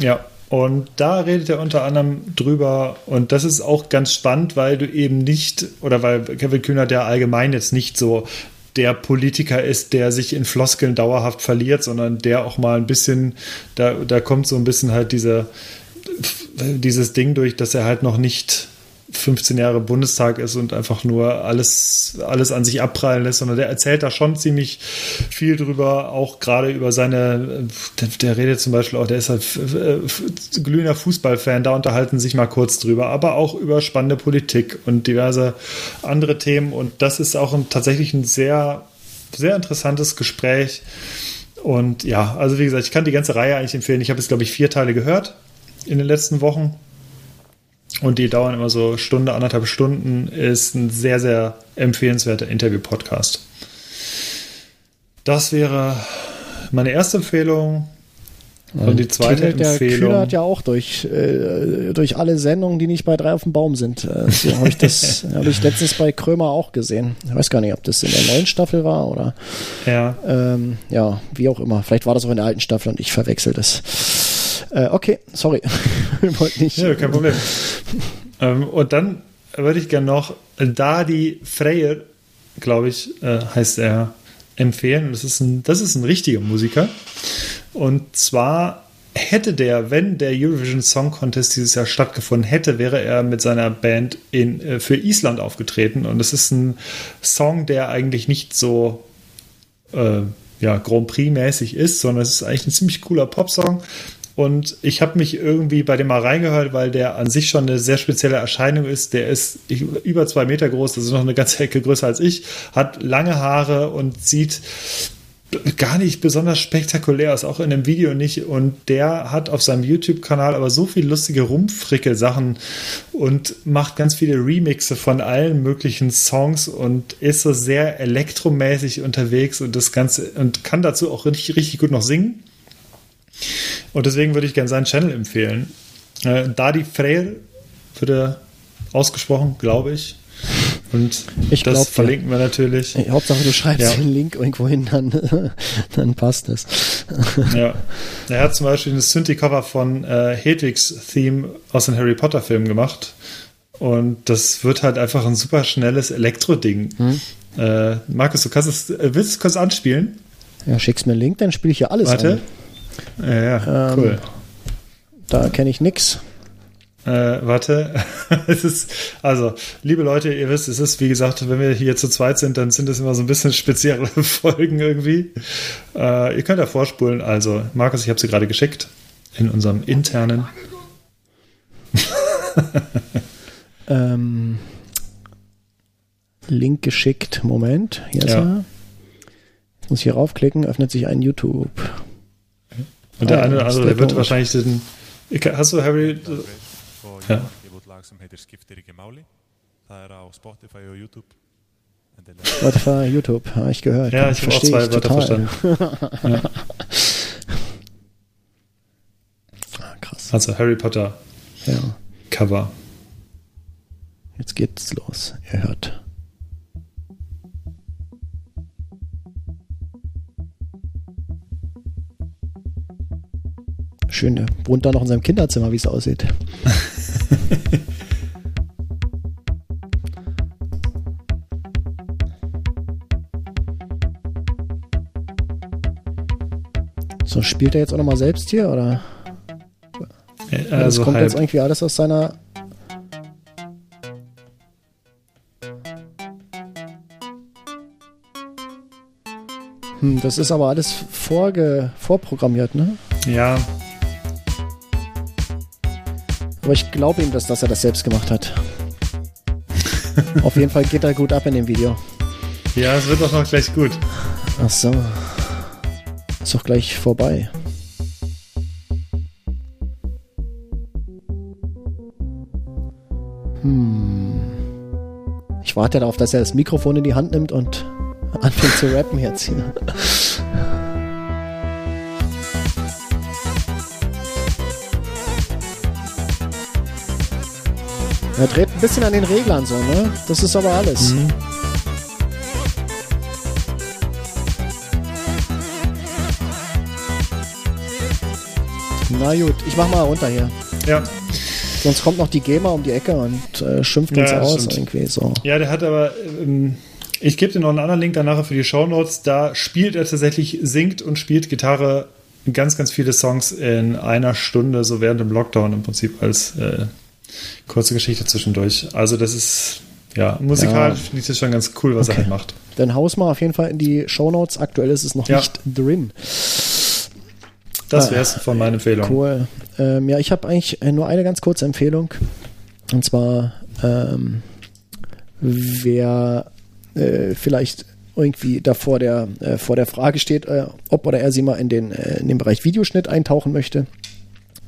Ja, und da redet er unter anderem drüber, und das ist auch ganz spannend, weil du eben nicht, oder weil Kevin Kühner der allgemein jetzt nicht so der Politiker ist, der sich in Floskeln dauerhaft verliert, sondern der auch mal ein bisschen, da, da kommt so ein bisschen halt diese, dieses Ding durch, dass er halt noch nicht 15 Jahre Bundestag ist und einfach nur alles, alles an sich abprallen lässt, sondern der erzählt da schon ziemlich viel drüber, auch gerade über seine, der, der redet zum Beispiel auch, der ist halt glühender Fußballfan, da unterhalten sich mal kurz drüber, aber auch über spannende Politik und diverse andere Themen und das ist auch ein, tatsächlich ein sehr, sehr interessantes Gespräch und ja, also wie gesagt, ich kann die ganze Reihe eigentlich empfehlen. Ich habe jetzt, glaube ich, vier Teile gehört in den letzten Wochen und die dauern immer so Stunde, anderthalb Stunden. Ist ein sehr, sehr empfehlenswerter Interview-Podcast. Das wäre meine erste Empfehlung. Und die zweite Klingelt, Empfehlung. Der hat ja auch durch, äh, durch alle Sendungen, die nicht bei drei auf dem Baum sind. Äh, so habe ich das [laughs] hab ich letztens bei Krömer auch gesehen. Ich weiß gar nicht, ob das in der neuen Staffel war oder. Ja. Ähm, ja, wie auch immer. Vielleicht war das auch in der alten Staffel und ich verwechsel das. Äh, okay, sorry. [laughs] Wollte nicht. Ja, kein Problem. [laughs] ähm, und dann würde ich gerne noch Dadi Freyr, glaube ich, äh, heißt er, empfehlen. Das ist, ein, das ist ein richtiger Musiker. Und zwar hätte der, wenn der Eurovision Song Contest dieses Jahr stattgefunden hätte, wäre er mit seiner Band in, äh, für Island aufgetreten. Und es ist ein Song, der eigentlich nicht so äh, ja, Grand Prix-mäßig ist, sondern es ist eigentlich ein ziemlich cooler Popsong. Und ich habe mich irgendwie bei dem mal reingehört, weil der an sich schon eine sehr spezielle Erscheinung ist. Der ist über zwei Meter groß, das ist noch eine ganze [laughs] Ecke größer als ich, hat lange Haare und sieht gar nicht besonders spektakulär ist, auch in dem Video nicht. Und der hat auf seinem YouTube-Kanal aber so viel lustige Rumfrickel-Sachen und macht ganz viele Remixe von allen möglichen Songs und ist so sehr elektromäßig unterwegs und das Ganze und kann dazu auch richtig, richtig gut noch singen. Und deswegen würde ich gerne seinen Channel empfehlen. Äh, Dadi Freire würde ausgesprochen, glaube ich. Und Ich das glaub, verlinken wir natürlich. Ey, Hauptsache, du schreibst Ja. den Link irgendwo hin, dann, [laughs] dann passt es. Ja. Er hat zum Beispiel ein Synthi-Cover von äh, Hedwigs Theme aus den Harry Potter-Filmen gemacht. Und das wird halt einfach ein super schnelles Elektro-Ding. Hm. Äh, Markus, du kannst es, willst du es kurz anspielen? Ja, schickst mir einen Link, dann spiele ich hier alles Warte. an. Ja, ja, Ähm, cool. Da kenne ich nix. Äh, warte. [laughs] es ist, also, liebe Leute, ihr wisst, es ist, wie gesagt, wenn wir hier zu zweit sind, dann sind es immer so ein bisschen [laughs] spezielle Folgen irgendwie. Äh, ihr könnt ja vorspulen. Also, Markus, ich habe sie gerade geschickt in unserem internen. [laughs] Ähm, Link geschickt. Moment. Ist Ja. Jetzt muss ich hier raufklicken, öffnet sich ein YouTube. Und der Ah, eine oder andere, der wird wahrscheinlich den. Hast du Harry. Ja. Spotify YouTube Endilega. Spotify, YouTube, habe ich gehört. Ja, ich habe auch Verstehe zwei Wörter total. verstanden. [laughs] Ah, krass. Also Harry Potter Ja, Cover. jetzt geht's los. Ihr hört. Schön, der wohnt da noch in seinem Kinderzimmer, wie es aussieht. [laughs] So, spielt er jetzt auch nochmal selbst hier, oder? Äh, das Also kommt halb. jetzt irgendwie alles aus seiner. Hm, das ist aber alles vorge vorprogrammiert, ne? Ja, Aber ich glaube ihm, dass, dass er das selbst gemacht hat. [laughs] Auf jeden Fall geht er gut ab in dem Video. ja, es wird auch noch gleich gut. Ach so. Ist doch gleich vorbei. Hm. Ich warte darauf, dass er das Mikrofon in die Hand nimmt und anfängt zu rappen jetzt hier. Er dreht ein bisschen an den Reglern so, ne? Das ist aber alles. Na gut, ich mach mal runter hier. Ja. Sonst kommt noch die GEMA um die Ecke und äh, schimpft uns Ja, aus stimmt. irgendwie so. Ja, der hat aber. Ähm, ich gebe dir noch einen anderen Link dann nachher für die Shownotes. Da spielt er tatsächlich, singt und spielt Gitarre ganz, ganz viele Songs in einer Stunde, so während dem Lockdown im Prinzip als äh, kurze Geschichte zwischendurch. Also, das ist. Ja, musikalisch finde ich das schon ganz cool, was er Okay. halt macht. Dann haus mal auf jeden Fall in die Shownotes. Aktuell ist es noch Ja. nicht drin. Das Ah, wäre es von meiner Empfehlung. Cool. Ähm, ja, ich habe eigentlich äh, nur eine ganz kurze Empfehlung. Und zwar, ähm, wer äh, vielleicht irgendwie da vor der, äh, vor der Frage steht, äh, ob oder er sie mal in den, äh, in den Bereich Videoschnitt eintauchen möchte.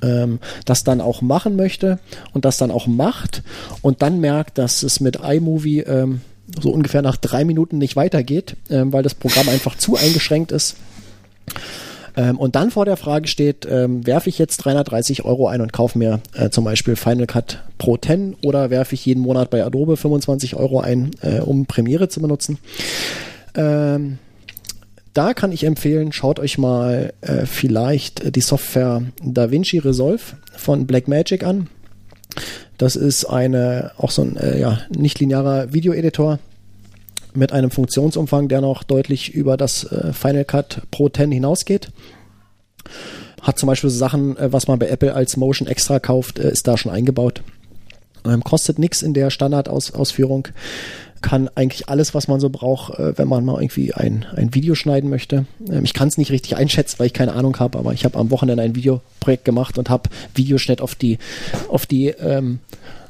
Ähm, das dann auch machen möchte und das dann auch macht und dann merkt, dass es mit iMovie ähm, so ungefähr nach drei Minuten nicht weitergeht, ähm, weil das Programm einfach zu eingeschränkt ist. Ähm, und dann vor der Frage steht, ähm, werfe ich jetzt 330 Euro ein und kaufe mir äh, zum Beispiel Final Cut Pro 10 oder werfe ich jeden Monat bei Adobe 25 Euro ein, äh, um Premiere zu benutzen. Ähm, da kann ich empfehlen, schaut euch mal äh, vielleicht äh, die Software DaVinci Resolve von Blackmagic an. Das ist eine auch so ein äh, ja, nicht linearer Videoeditor mit einem Funktionsumfang, der noch deutlich über das äh, Final Cut Pro 10 hinausgeht. Hat zum Beispiel Sachen, äh, was man bei Apple als Motion Extra kauft, äh, ist da schon eingebaut. Ähm, kostet nichts in der Standardausführung. Kann eigentlich alles, was man so braucht, äh, wenn man mal irgendwie ein, ein Video schneiden möchte. Ähm, ich kann es nicht richtig einschätzen, weil ich keine Ahnung habe, aber ich habe am Wochenende ein Videoprojekt gemacht und habe Videoschnitt auf die, auf die, ähm,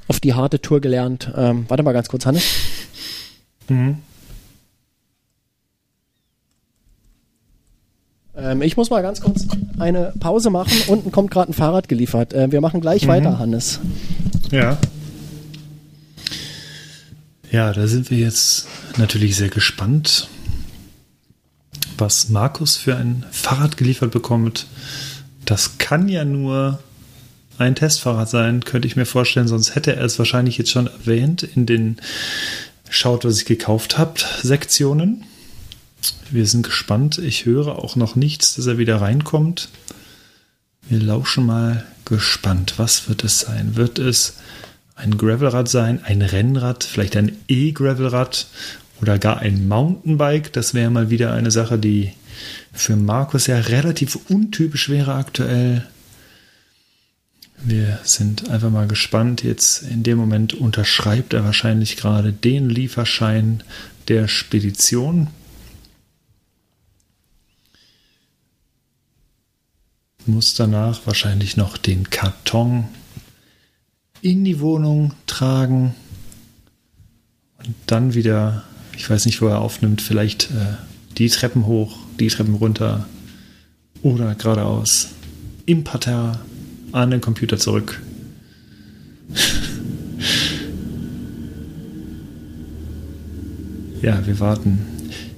auf die harte Tour gelernt. Ähm, warte mal ganz kurz, Hannes. Ähm, ich muss mal ganz kurz eine Pause machen. Unten kommt gerade ein Fahrrad geliefert. Äh, wir machen gleich weiter, Hannes. Ja. Ja, da sind wir jetzt natürlich sehr gespannt, was Markus für ein Fahrrad geliefert bekommt. Das kann ja nur ein Testfahrrad sein, könnte ich mir vorstellen, sonst hätte er es wahrscheinlich jetzt schon erwähnt in den Schaut, was ich gekauft habt Sektionen. Wir sind gespannt. Ich höre auch noch nichts, dass er wieder reinkommt. Wir lauschen mal gespannt. Was wird es sein? Wird es ein Gravelrad sein, ein Rennrad, vielleicht ein E-Gravelrad oder gar ein Mountainbike? Das wäre mal wieder eine Sache, die für Markus ja relativ untypisch wäre aktuell. Wir sind einfach mal gespannt. Jetzt in dem Moment unterschreibt er wahrscheinlich gerade den Lieferschein der Spedition. Muss danach wahrscheinlich noch den Karton in die Wohnung tragen und dann wieder, ich weiß nicht, wo er aufnimmt, vielleicht äh, die Treppen hoch, die Treppen runter oder geradeaus im Parterre an den Computer zurück. [laughs] ja, wir warten.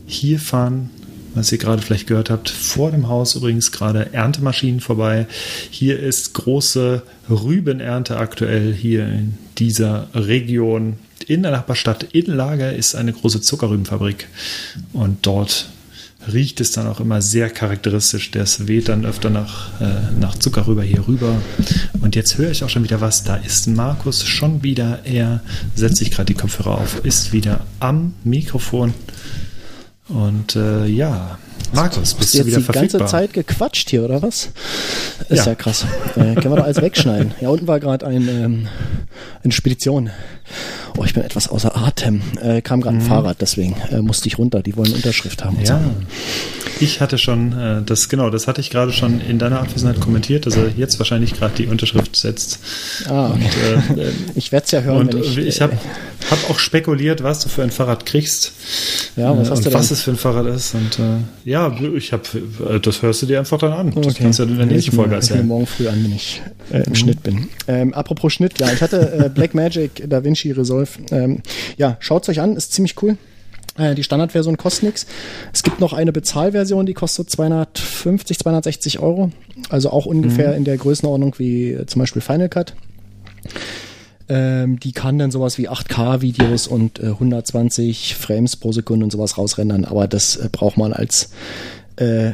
Hier fahren, was ihr gerade vielleicht gehört habt, vor dem Haus übrigens gerade Erntemaschinen vorbei. Hier ist große Rübenernte aktuell hier in dieser Region. In der Nachbarstadt in Lager ist eine große Zuckerrübenfabrik und dort riecht es dann auch immer sehr charakteristisch. Das weht dann öfter nach, äh, nach Zucker hier rüber. Und jetzt höre ich auch schon wieder was. Da ist Markus schon wieder. Er setzt sich gerade die Kopfhörer auf, ist wieder am Mikrofon. Und äh, ja, Markus, bist du du wieder die ganze Zeit gequatscht hier, oder was? Ist ja, Ja. krass. Äh, können wir doch alles wegschneiden. Ja, unten war gerade ein, ähm, eine Spedition. Oh, ich bin etwas außer Atem. Äh, kam gerade ein Fahrrad, deswegen äh, musste ich runter. Die wollen Unterschrift haben. und Ja, so. ich hatte schon, äh, das genau, das hatte ich gerade schon in deiner Abwesenheit kommentiert, dass er jetzt wahrscheinlich gerade die Unterschrift setzt. Ah, okay. Und, äh, äh, [laughs] Ich werde es ja hören, und wenn ich. ich, habe hab auch spekuliert, was du für ein Fahrrad kriegst. Ja, was äh, hast und du was es für ein Fahrrad ist. Und äh, ja, ich habe, äh, das hörst du dir einfach dann an. Das Okay. kannst du in der nächsten Folge ich erzählen. morgen früh an, wenn ich äh, Mhm. im Schnitt bin. Ähm, apropos Schnitt, ja, ich hatte äh, Blackmagic DaVinci Resolve. Ähm, ja, schaut's euch an, ist ziemlich cool. Äh, die Standardversion kostet nichts. Es gibt noch eine Bezahlversion, die kostet 250, 260 Euro. Also auch ungefähr Mhm. in der Größenordnung wie äh, zum Beispiel Final Cut. Ähm, die kann dann sowas wie 8K-Videos und äh, 120 Frames pro Sekunde und sowas rausrendern, aber das äh, braucht man als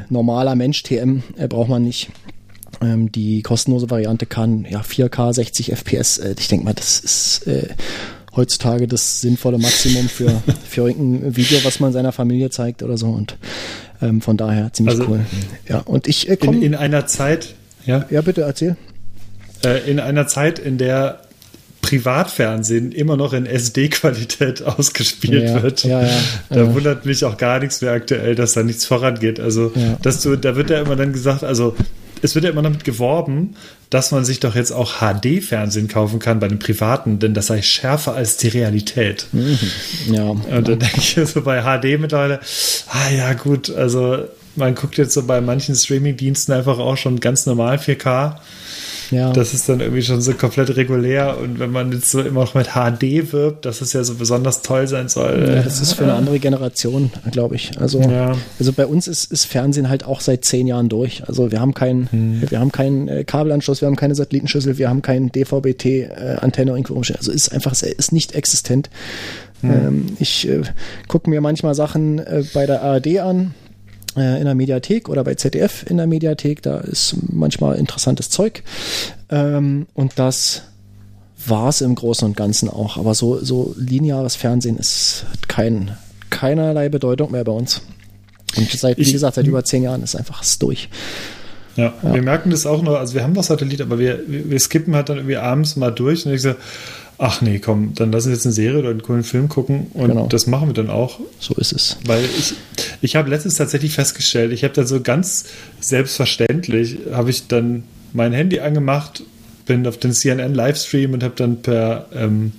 normaler Mensch TM braucht man nicht. Ähm, die kostenlose Variante kann ja 4K 60 FPS. Äh, ich denke mal, das ist äh, heutzutage das sinnvolle Maximum für, [laughs] für irgendein Video, was man seiner Familie zeigt oder so. Und ähm, von daher ziemlich Also, cool. Ja, und ich äh, In, komm, in einer Zeit, ja, ja bitte erzähl. äh, in einer Zeit, in der Privatfernsehen immer noch in SD-Qualität [laughs] ausgespielt Ja, wird. ja, ja, da wundert mich auch gar nichts mehr aktuell, dass da nichts vorangeht. Also, dass du, da wird ja immer dann gesagt, also es wird ja immer damit geworben, dass man sich doch jetzt auch HD-Fernsehen kaufen kann bei den Privaten, denn das sei schärfer als die Realität. Ja, Und dann denke ich so bei HD mittlerweile, ah ja gut, also man guckt jetzt so bei manchen Streaming-Diensten einfach auch schon ganz normal 4K. Ja. Das ist dann irgendwie schon so komplett regulär. Und wenn man jetzt so immer noch mit HD wirbt, dass es ja so besonders toll sein soll. Ja, das ist für eine andere Generation, glaube ich. Also, Ja. also bei uns ist, ist Fernsehen halt auch seit zehn Jahren durch. Also wir haben keinen, wir haben keinen äh, Kabelanschluss, wir haben keine Satellitenschüssel, wir haben keinen DVB-T-Antenne irgendwo rumstehen. Also ist einfach, ist nicht existent. Ähm, ich äh, gucke mir manchmal Sachen äh, bei der ARD an äh, in der Mediathek oder bei ZDF in der Mediathek. Da ist manchmal interessantes Zeug. Ähm, und das war es im Großen und Ganzen auch. Aber so, so lineares Fernsehen ist kein, keinerlei Bedeutung mehr bei uns. Und seit, wie Ich- gesagt, seit über zehn Jahren ist einfach es durch. Ja, wir merken das auch nur, also wir haben noch Satellit, aber wir, wir wir skippen halt dann irgendwie abends mal durch und ich so, ach nee, komm, dann lass uns jetzt eine Serie oder einen coolen Film gucken und Genau. das machen wir dann auch. So ist es. Weil ich, ich habe letztens tatsächlich festgestellt, ich habe dann so ganz selbstverständlich, habe ich dann mein Handy angemacht, bin auf den CNN Livestream und habe dann per ähm,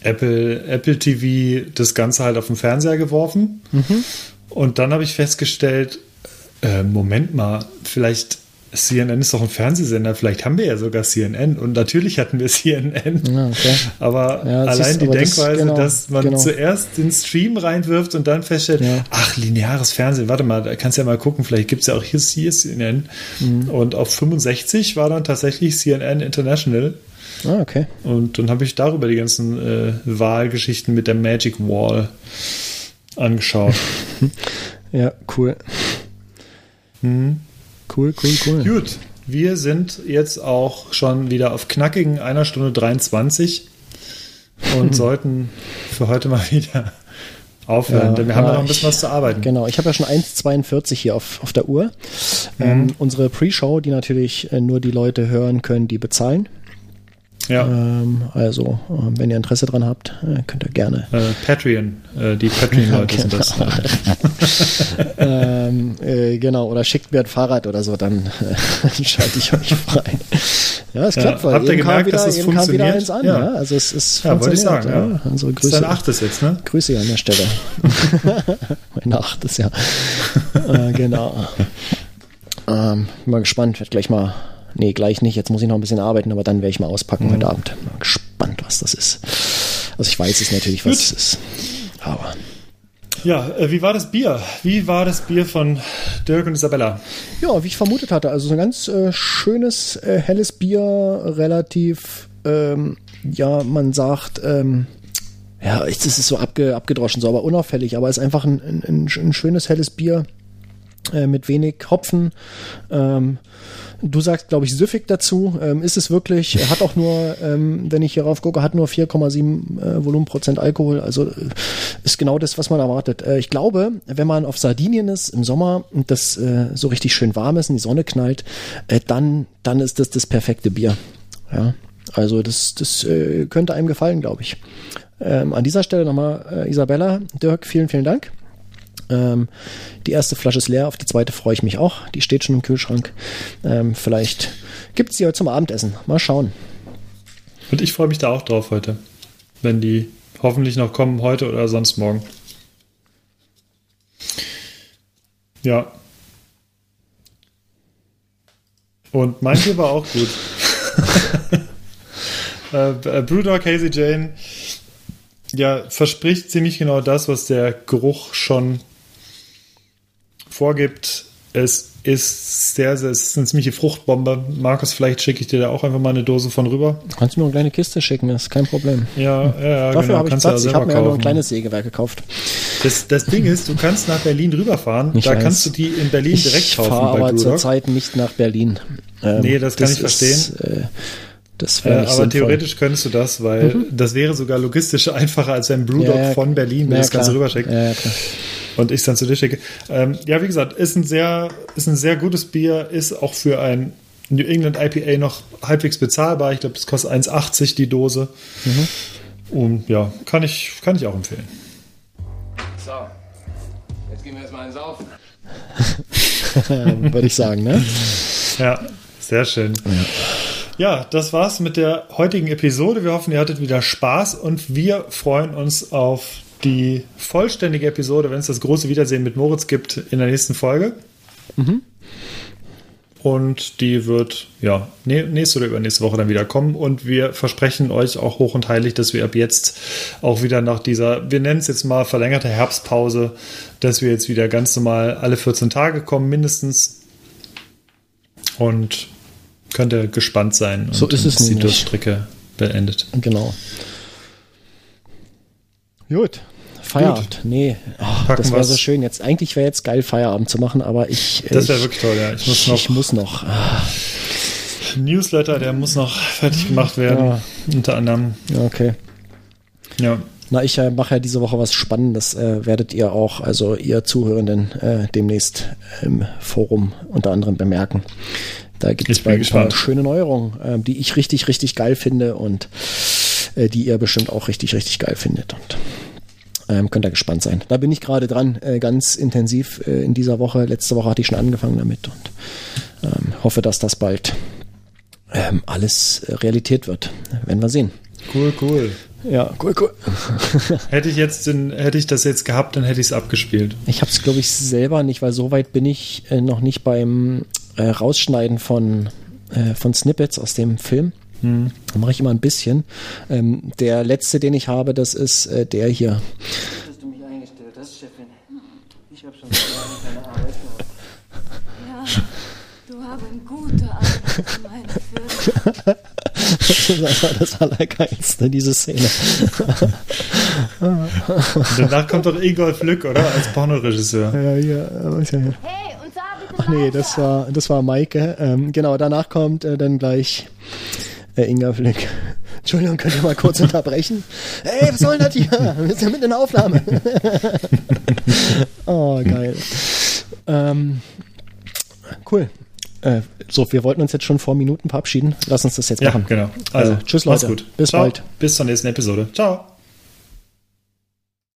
Apple, Apple TV das Ganze halt auf den Fernseher geworfen. Und dann habe ich festgestellt, äh, Moment mal, vielleicht CNN ist doch ein Fernsehsender, vielleicht haben wir ja sogar CNN und natürlich hatten wir [laughs] CNN. Ja, okay. Aber Ja, allein siehst, die aber das- Denkweise, genau, dass man genau. zuerst den Stream reinwirft und dann feststellt, Ja. ach, lineares Fernsehen, warte mal, da kannst du ja mal gucken, vielleicht gibt es ja auch hier, hier CNN. Mhm. Und auf 65 war dann tatsächlich CNN International. Ah, okay. Und dann habe ich darüber die ganzen äh, Wahlgeschichten mit der Magic Wall angeschaut. [laughs] Ja, cool. Cool, cool, cool. Gut, wir sind jetzt auch schon wieder auf knackigen einer Stunde 23 und sollten für heute mal wieder aufhören, Ja, denn wir haben ja noch ein bisschen ich- was zu arbeiten. Genau, ich habe ja schon 1,42 hier auf, auf der Uhr. Ähm, unsere Pre-Show, die natürlich äh, nur die Leute hören können, die bezahlen. Ja, Ähm, also, ähm, wenn ihr Interesse dran habt, äh, könnt ihr gerne. äh, Patreon, äh, die Patreon-Leute [laughs] sind das. [laughs] ähm, äh, genau, oder schickt mir ein Fahrrad oder so, dann äh, [laughs] schalte ich euch frei. Ja, es Ja, klappt, weil habt ihr gemerkt, wieder, dass es kam wieder funktioniert? eins an. Ja. Ja. Also es ist Ja, wollte ich funktioniert, sagen, ja. Also Das ist Grüße, dein achtes jetzt, ne? Grüße an der Stelle. Meine achtes, ja. äh, genau. Ähm, bin mal gespannt, werd gleich mal. Nee, gleich nicht. Jetzt muss ich noch ein bisschen arbeiten, aber dann werde ich mal auspacken Mhm. heute Abend. Mal gespannt, was das ist. Also ich weiß es natürlich, was Gut. es ist. Aber Ja, äh, wie war das Bier? Wie war das Bier von Dirk und Isabella? Ja, wie ich vermutet hatte, also so ein ganz äh, schönes, äh, helles Bier, relativ, ähm, ja, man sagt, ähm, ja, es ist so abge, abgedroschen, so, aber unauffällig, aber es ist einfach ein, ein, ein, ein schönes, helles Bier äh, mit wenig Hopfen. Ähm, du sagst, glaube ich, süffig dazu. Ähm, ist es wirklich, er hat auch nur, ähm, wenn ich hierauf gucke, hat nur 4,7 äh, Volumenprozent Alkohol. Also äh, ist genau das, was man erwartet. Äh, ich glaube, wenn man auf Sardinien ist im Sommer und das äh, so richtig schön warm ist und die Sonne knallt, äh, dann, dann ist das das perfekte Bier. Ja, also das, das äh, könnte einem gefallen, glaube ich. Ähm, an dieser Stelle nochmal, Isabella, Dirk, vielen, vielen Dank. Ähm, die erste Flasche ist leer, auf die zweite freue ich mich auch. Die steht schon im Kühlschrank. Ähm, vielleicht gibt es die heute zum Abendessen. Mal schauen. Und ich freue mich da auch drauf heute, wenn die hoffentlich noch kommen, heute oder sonst morgen. Ja. Und mein Bier war auch gut. [laughs] äh, äh, Brewdog Hazy Jane, ja, verspricht ziemlich genau das, was der Geruch schon vorgibt. Es ist sehr, sehr, es ist eine ziemliche Fruchtbombe. Markus, vielleicht schicke ich dir da auch einfach mal eine Dose von rüber. Kannst du mir eine kleine Kiste schicken, das ist kein Problem. Ja, ja, ja Dafür genau. habe ich Platz. ja Ich habe mir nur ein kaufen. kleines Sägewerk gekauft. Das, das Ding ist, du kannst nach Berlin rüberfahren. Ich da weiß. kannst du die in Berlin direkt Ich kaufen fahre bei aber zurzeit nicht nach Berlin. Ähm, Nee, das kann ich ist, Äh, das Äh, aber sinnvoll. theoretisch könntest du das, weil das wäre sogar logistisch [laughs] einfacher, als wenn Brewdog Ja, ja, von Berlin mir ja, das Ganze Ja, ja, klar. Und ich es dann zu dir schicke. Ähm, ja, wie gesagt, ist ein sehr, ist ein sehr gutes Bier, ist auch für ein New England IPA noch halbwegs bezahlbar. Ich glaube, das kostet 1,80 die Dose. Mhm. Und ja, kann ich, kann ich auch empfehlen. So, jetzt gehen wir erstmal einen Saufen. [laughs] Würde ich sagen, ne? Ja, sehr schön. Ja, das war's mit der heutigen Episode. Wir hoffen, ihr hattet wieder Spaß und wir freuen uns auf die vollständige Episode, wenn es das große Wiedersehen mit Moritz gibt in der nächsten Folge. Und die wird ja nä- nächste oder übernächste Woche dann wieder kommen. Und wir versprechen euch auch hoch und heilig, dass wir ab jetzt auch wieder nach dieser, wir nennen es jetzt mal verlängerte Herbstpause, dass wir jetzt wieder ganz normal alle 14 Tage kommen, mindestens. Und könnt ihr gespannt sein. So ist es die nämlich. Durchstrecke beendet. Genau. Gut. Feierabend. Nee, oh, Packen das wäre so schön. Jetzt, eigentlich wäre jetzt geil, Feierabend zu machen, aber ich. Das wäre ich- wirklich toll, ja. Ich muss noch ich muss noch. Ah, Newsletter, der muss noch fertig gemacht werden. Ja. Unter anderem. okay. Ja. Na, ich äh, mache ja diese Woche was Spannendes. Äh, werdet ihr auch, also ihr Zuhörenden, äh, demnächst im Forum unter anderem bemerken. Da gibt es ein paar schöne Neuerungen, äh, die ich richtig, richtig geil finde und äh, die ihr bestimmt auch richtig, richtig geil findet. Und ähm, könnt ihr gespannt sein. Da bin ich gerade dran, äh, ganz intensiv äh, in dieser Woche. Letzte Woche hatte ich schon angefangen damit und ähm, hoffe, dass das bald ähm, alles äh, Realität wird. Werden wir sehen. Cool, cool. Ja, cool, cool. [laughs] Hätte ich jetzt den, hätte ich das jetzt gehabt, dann hätte ich es abgespielt. Ich habe es, glaube ich, selber nicht, weil so weit bin ich äh, noch nicht beim äh, Rausschneiden von, äh, von Snippets aus dem Film. Hm. Da mache ich immer ein bisschen. Ähm, der letzte, den ich habe, das ist äh, der hier. Hast du mich eingestellt hast, Chefin? Ich habe schon so lange keine Arbeit gehabt. Ja, du haben gute Arbeit für meine Firma. [laughs] Das war das Allergeilste, diese Szene. Danach kommt doch Ingolf Lück, oder? Als Pornoregisseur. Ja, ja, ist ja, ja. Hey, und da bitte Ach nee, das war, das war Maike. Ähm, genau, danach kommt äh, dann gleich äh, Inga Flick. [laughs] Entschuldigung, könnt ihr mal kurz unterbrechen? Hey, was soll denn das hier? Wir sind ja mit in der Aufnahme. [laughs] oh, geil. Ähm, cool. Äh, so, wir wollten uns jetzt schon vor Minuten verabschieden. Lass uns das jetzt Ja, machen. genau. Also, Äh, tschüss, Leute. gut. Bis Ciao. bald. Bis zur nächsten Episode. Ciao.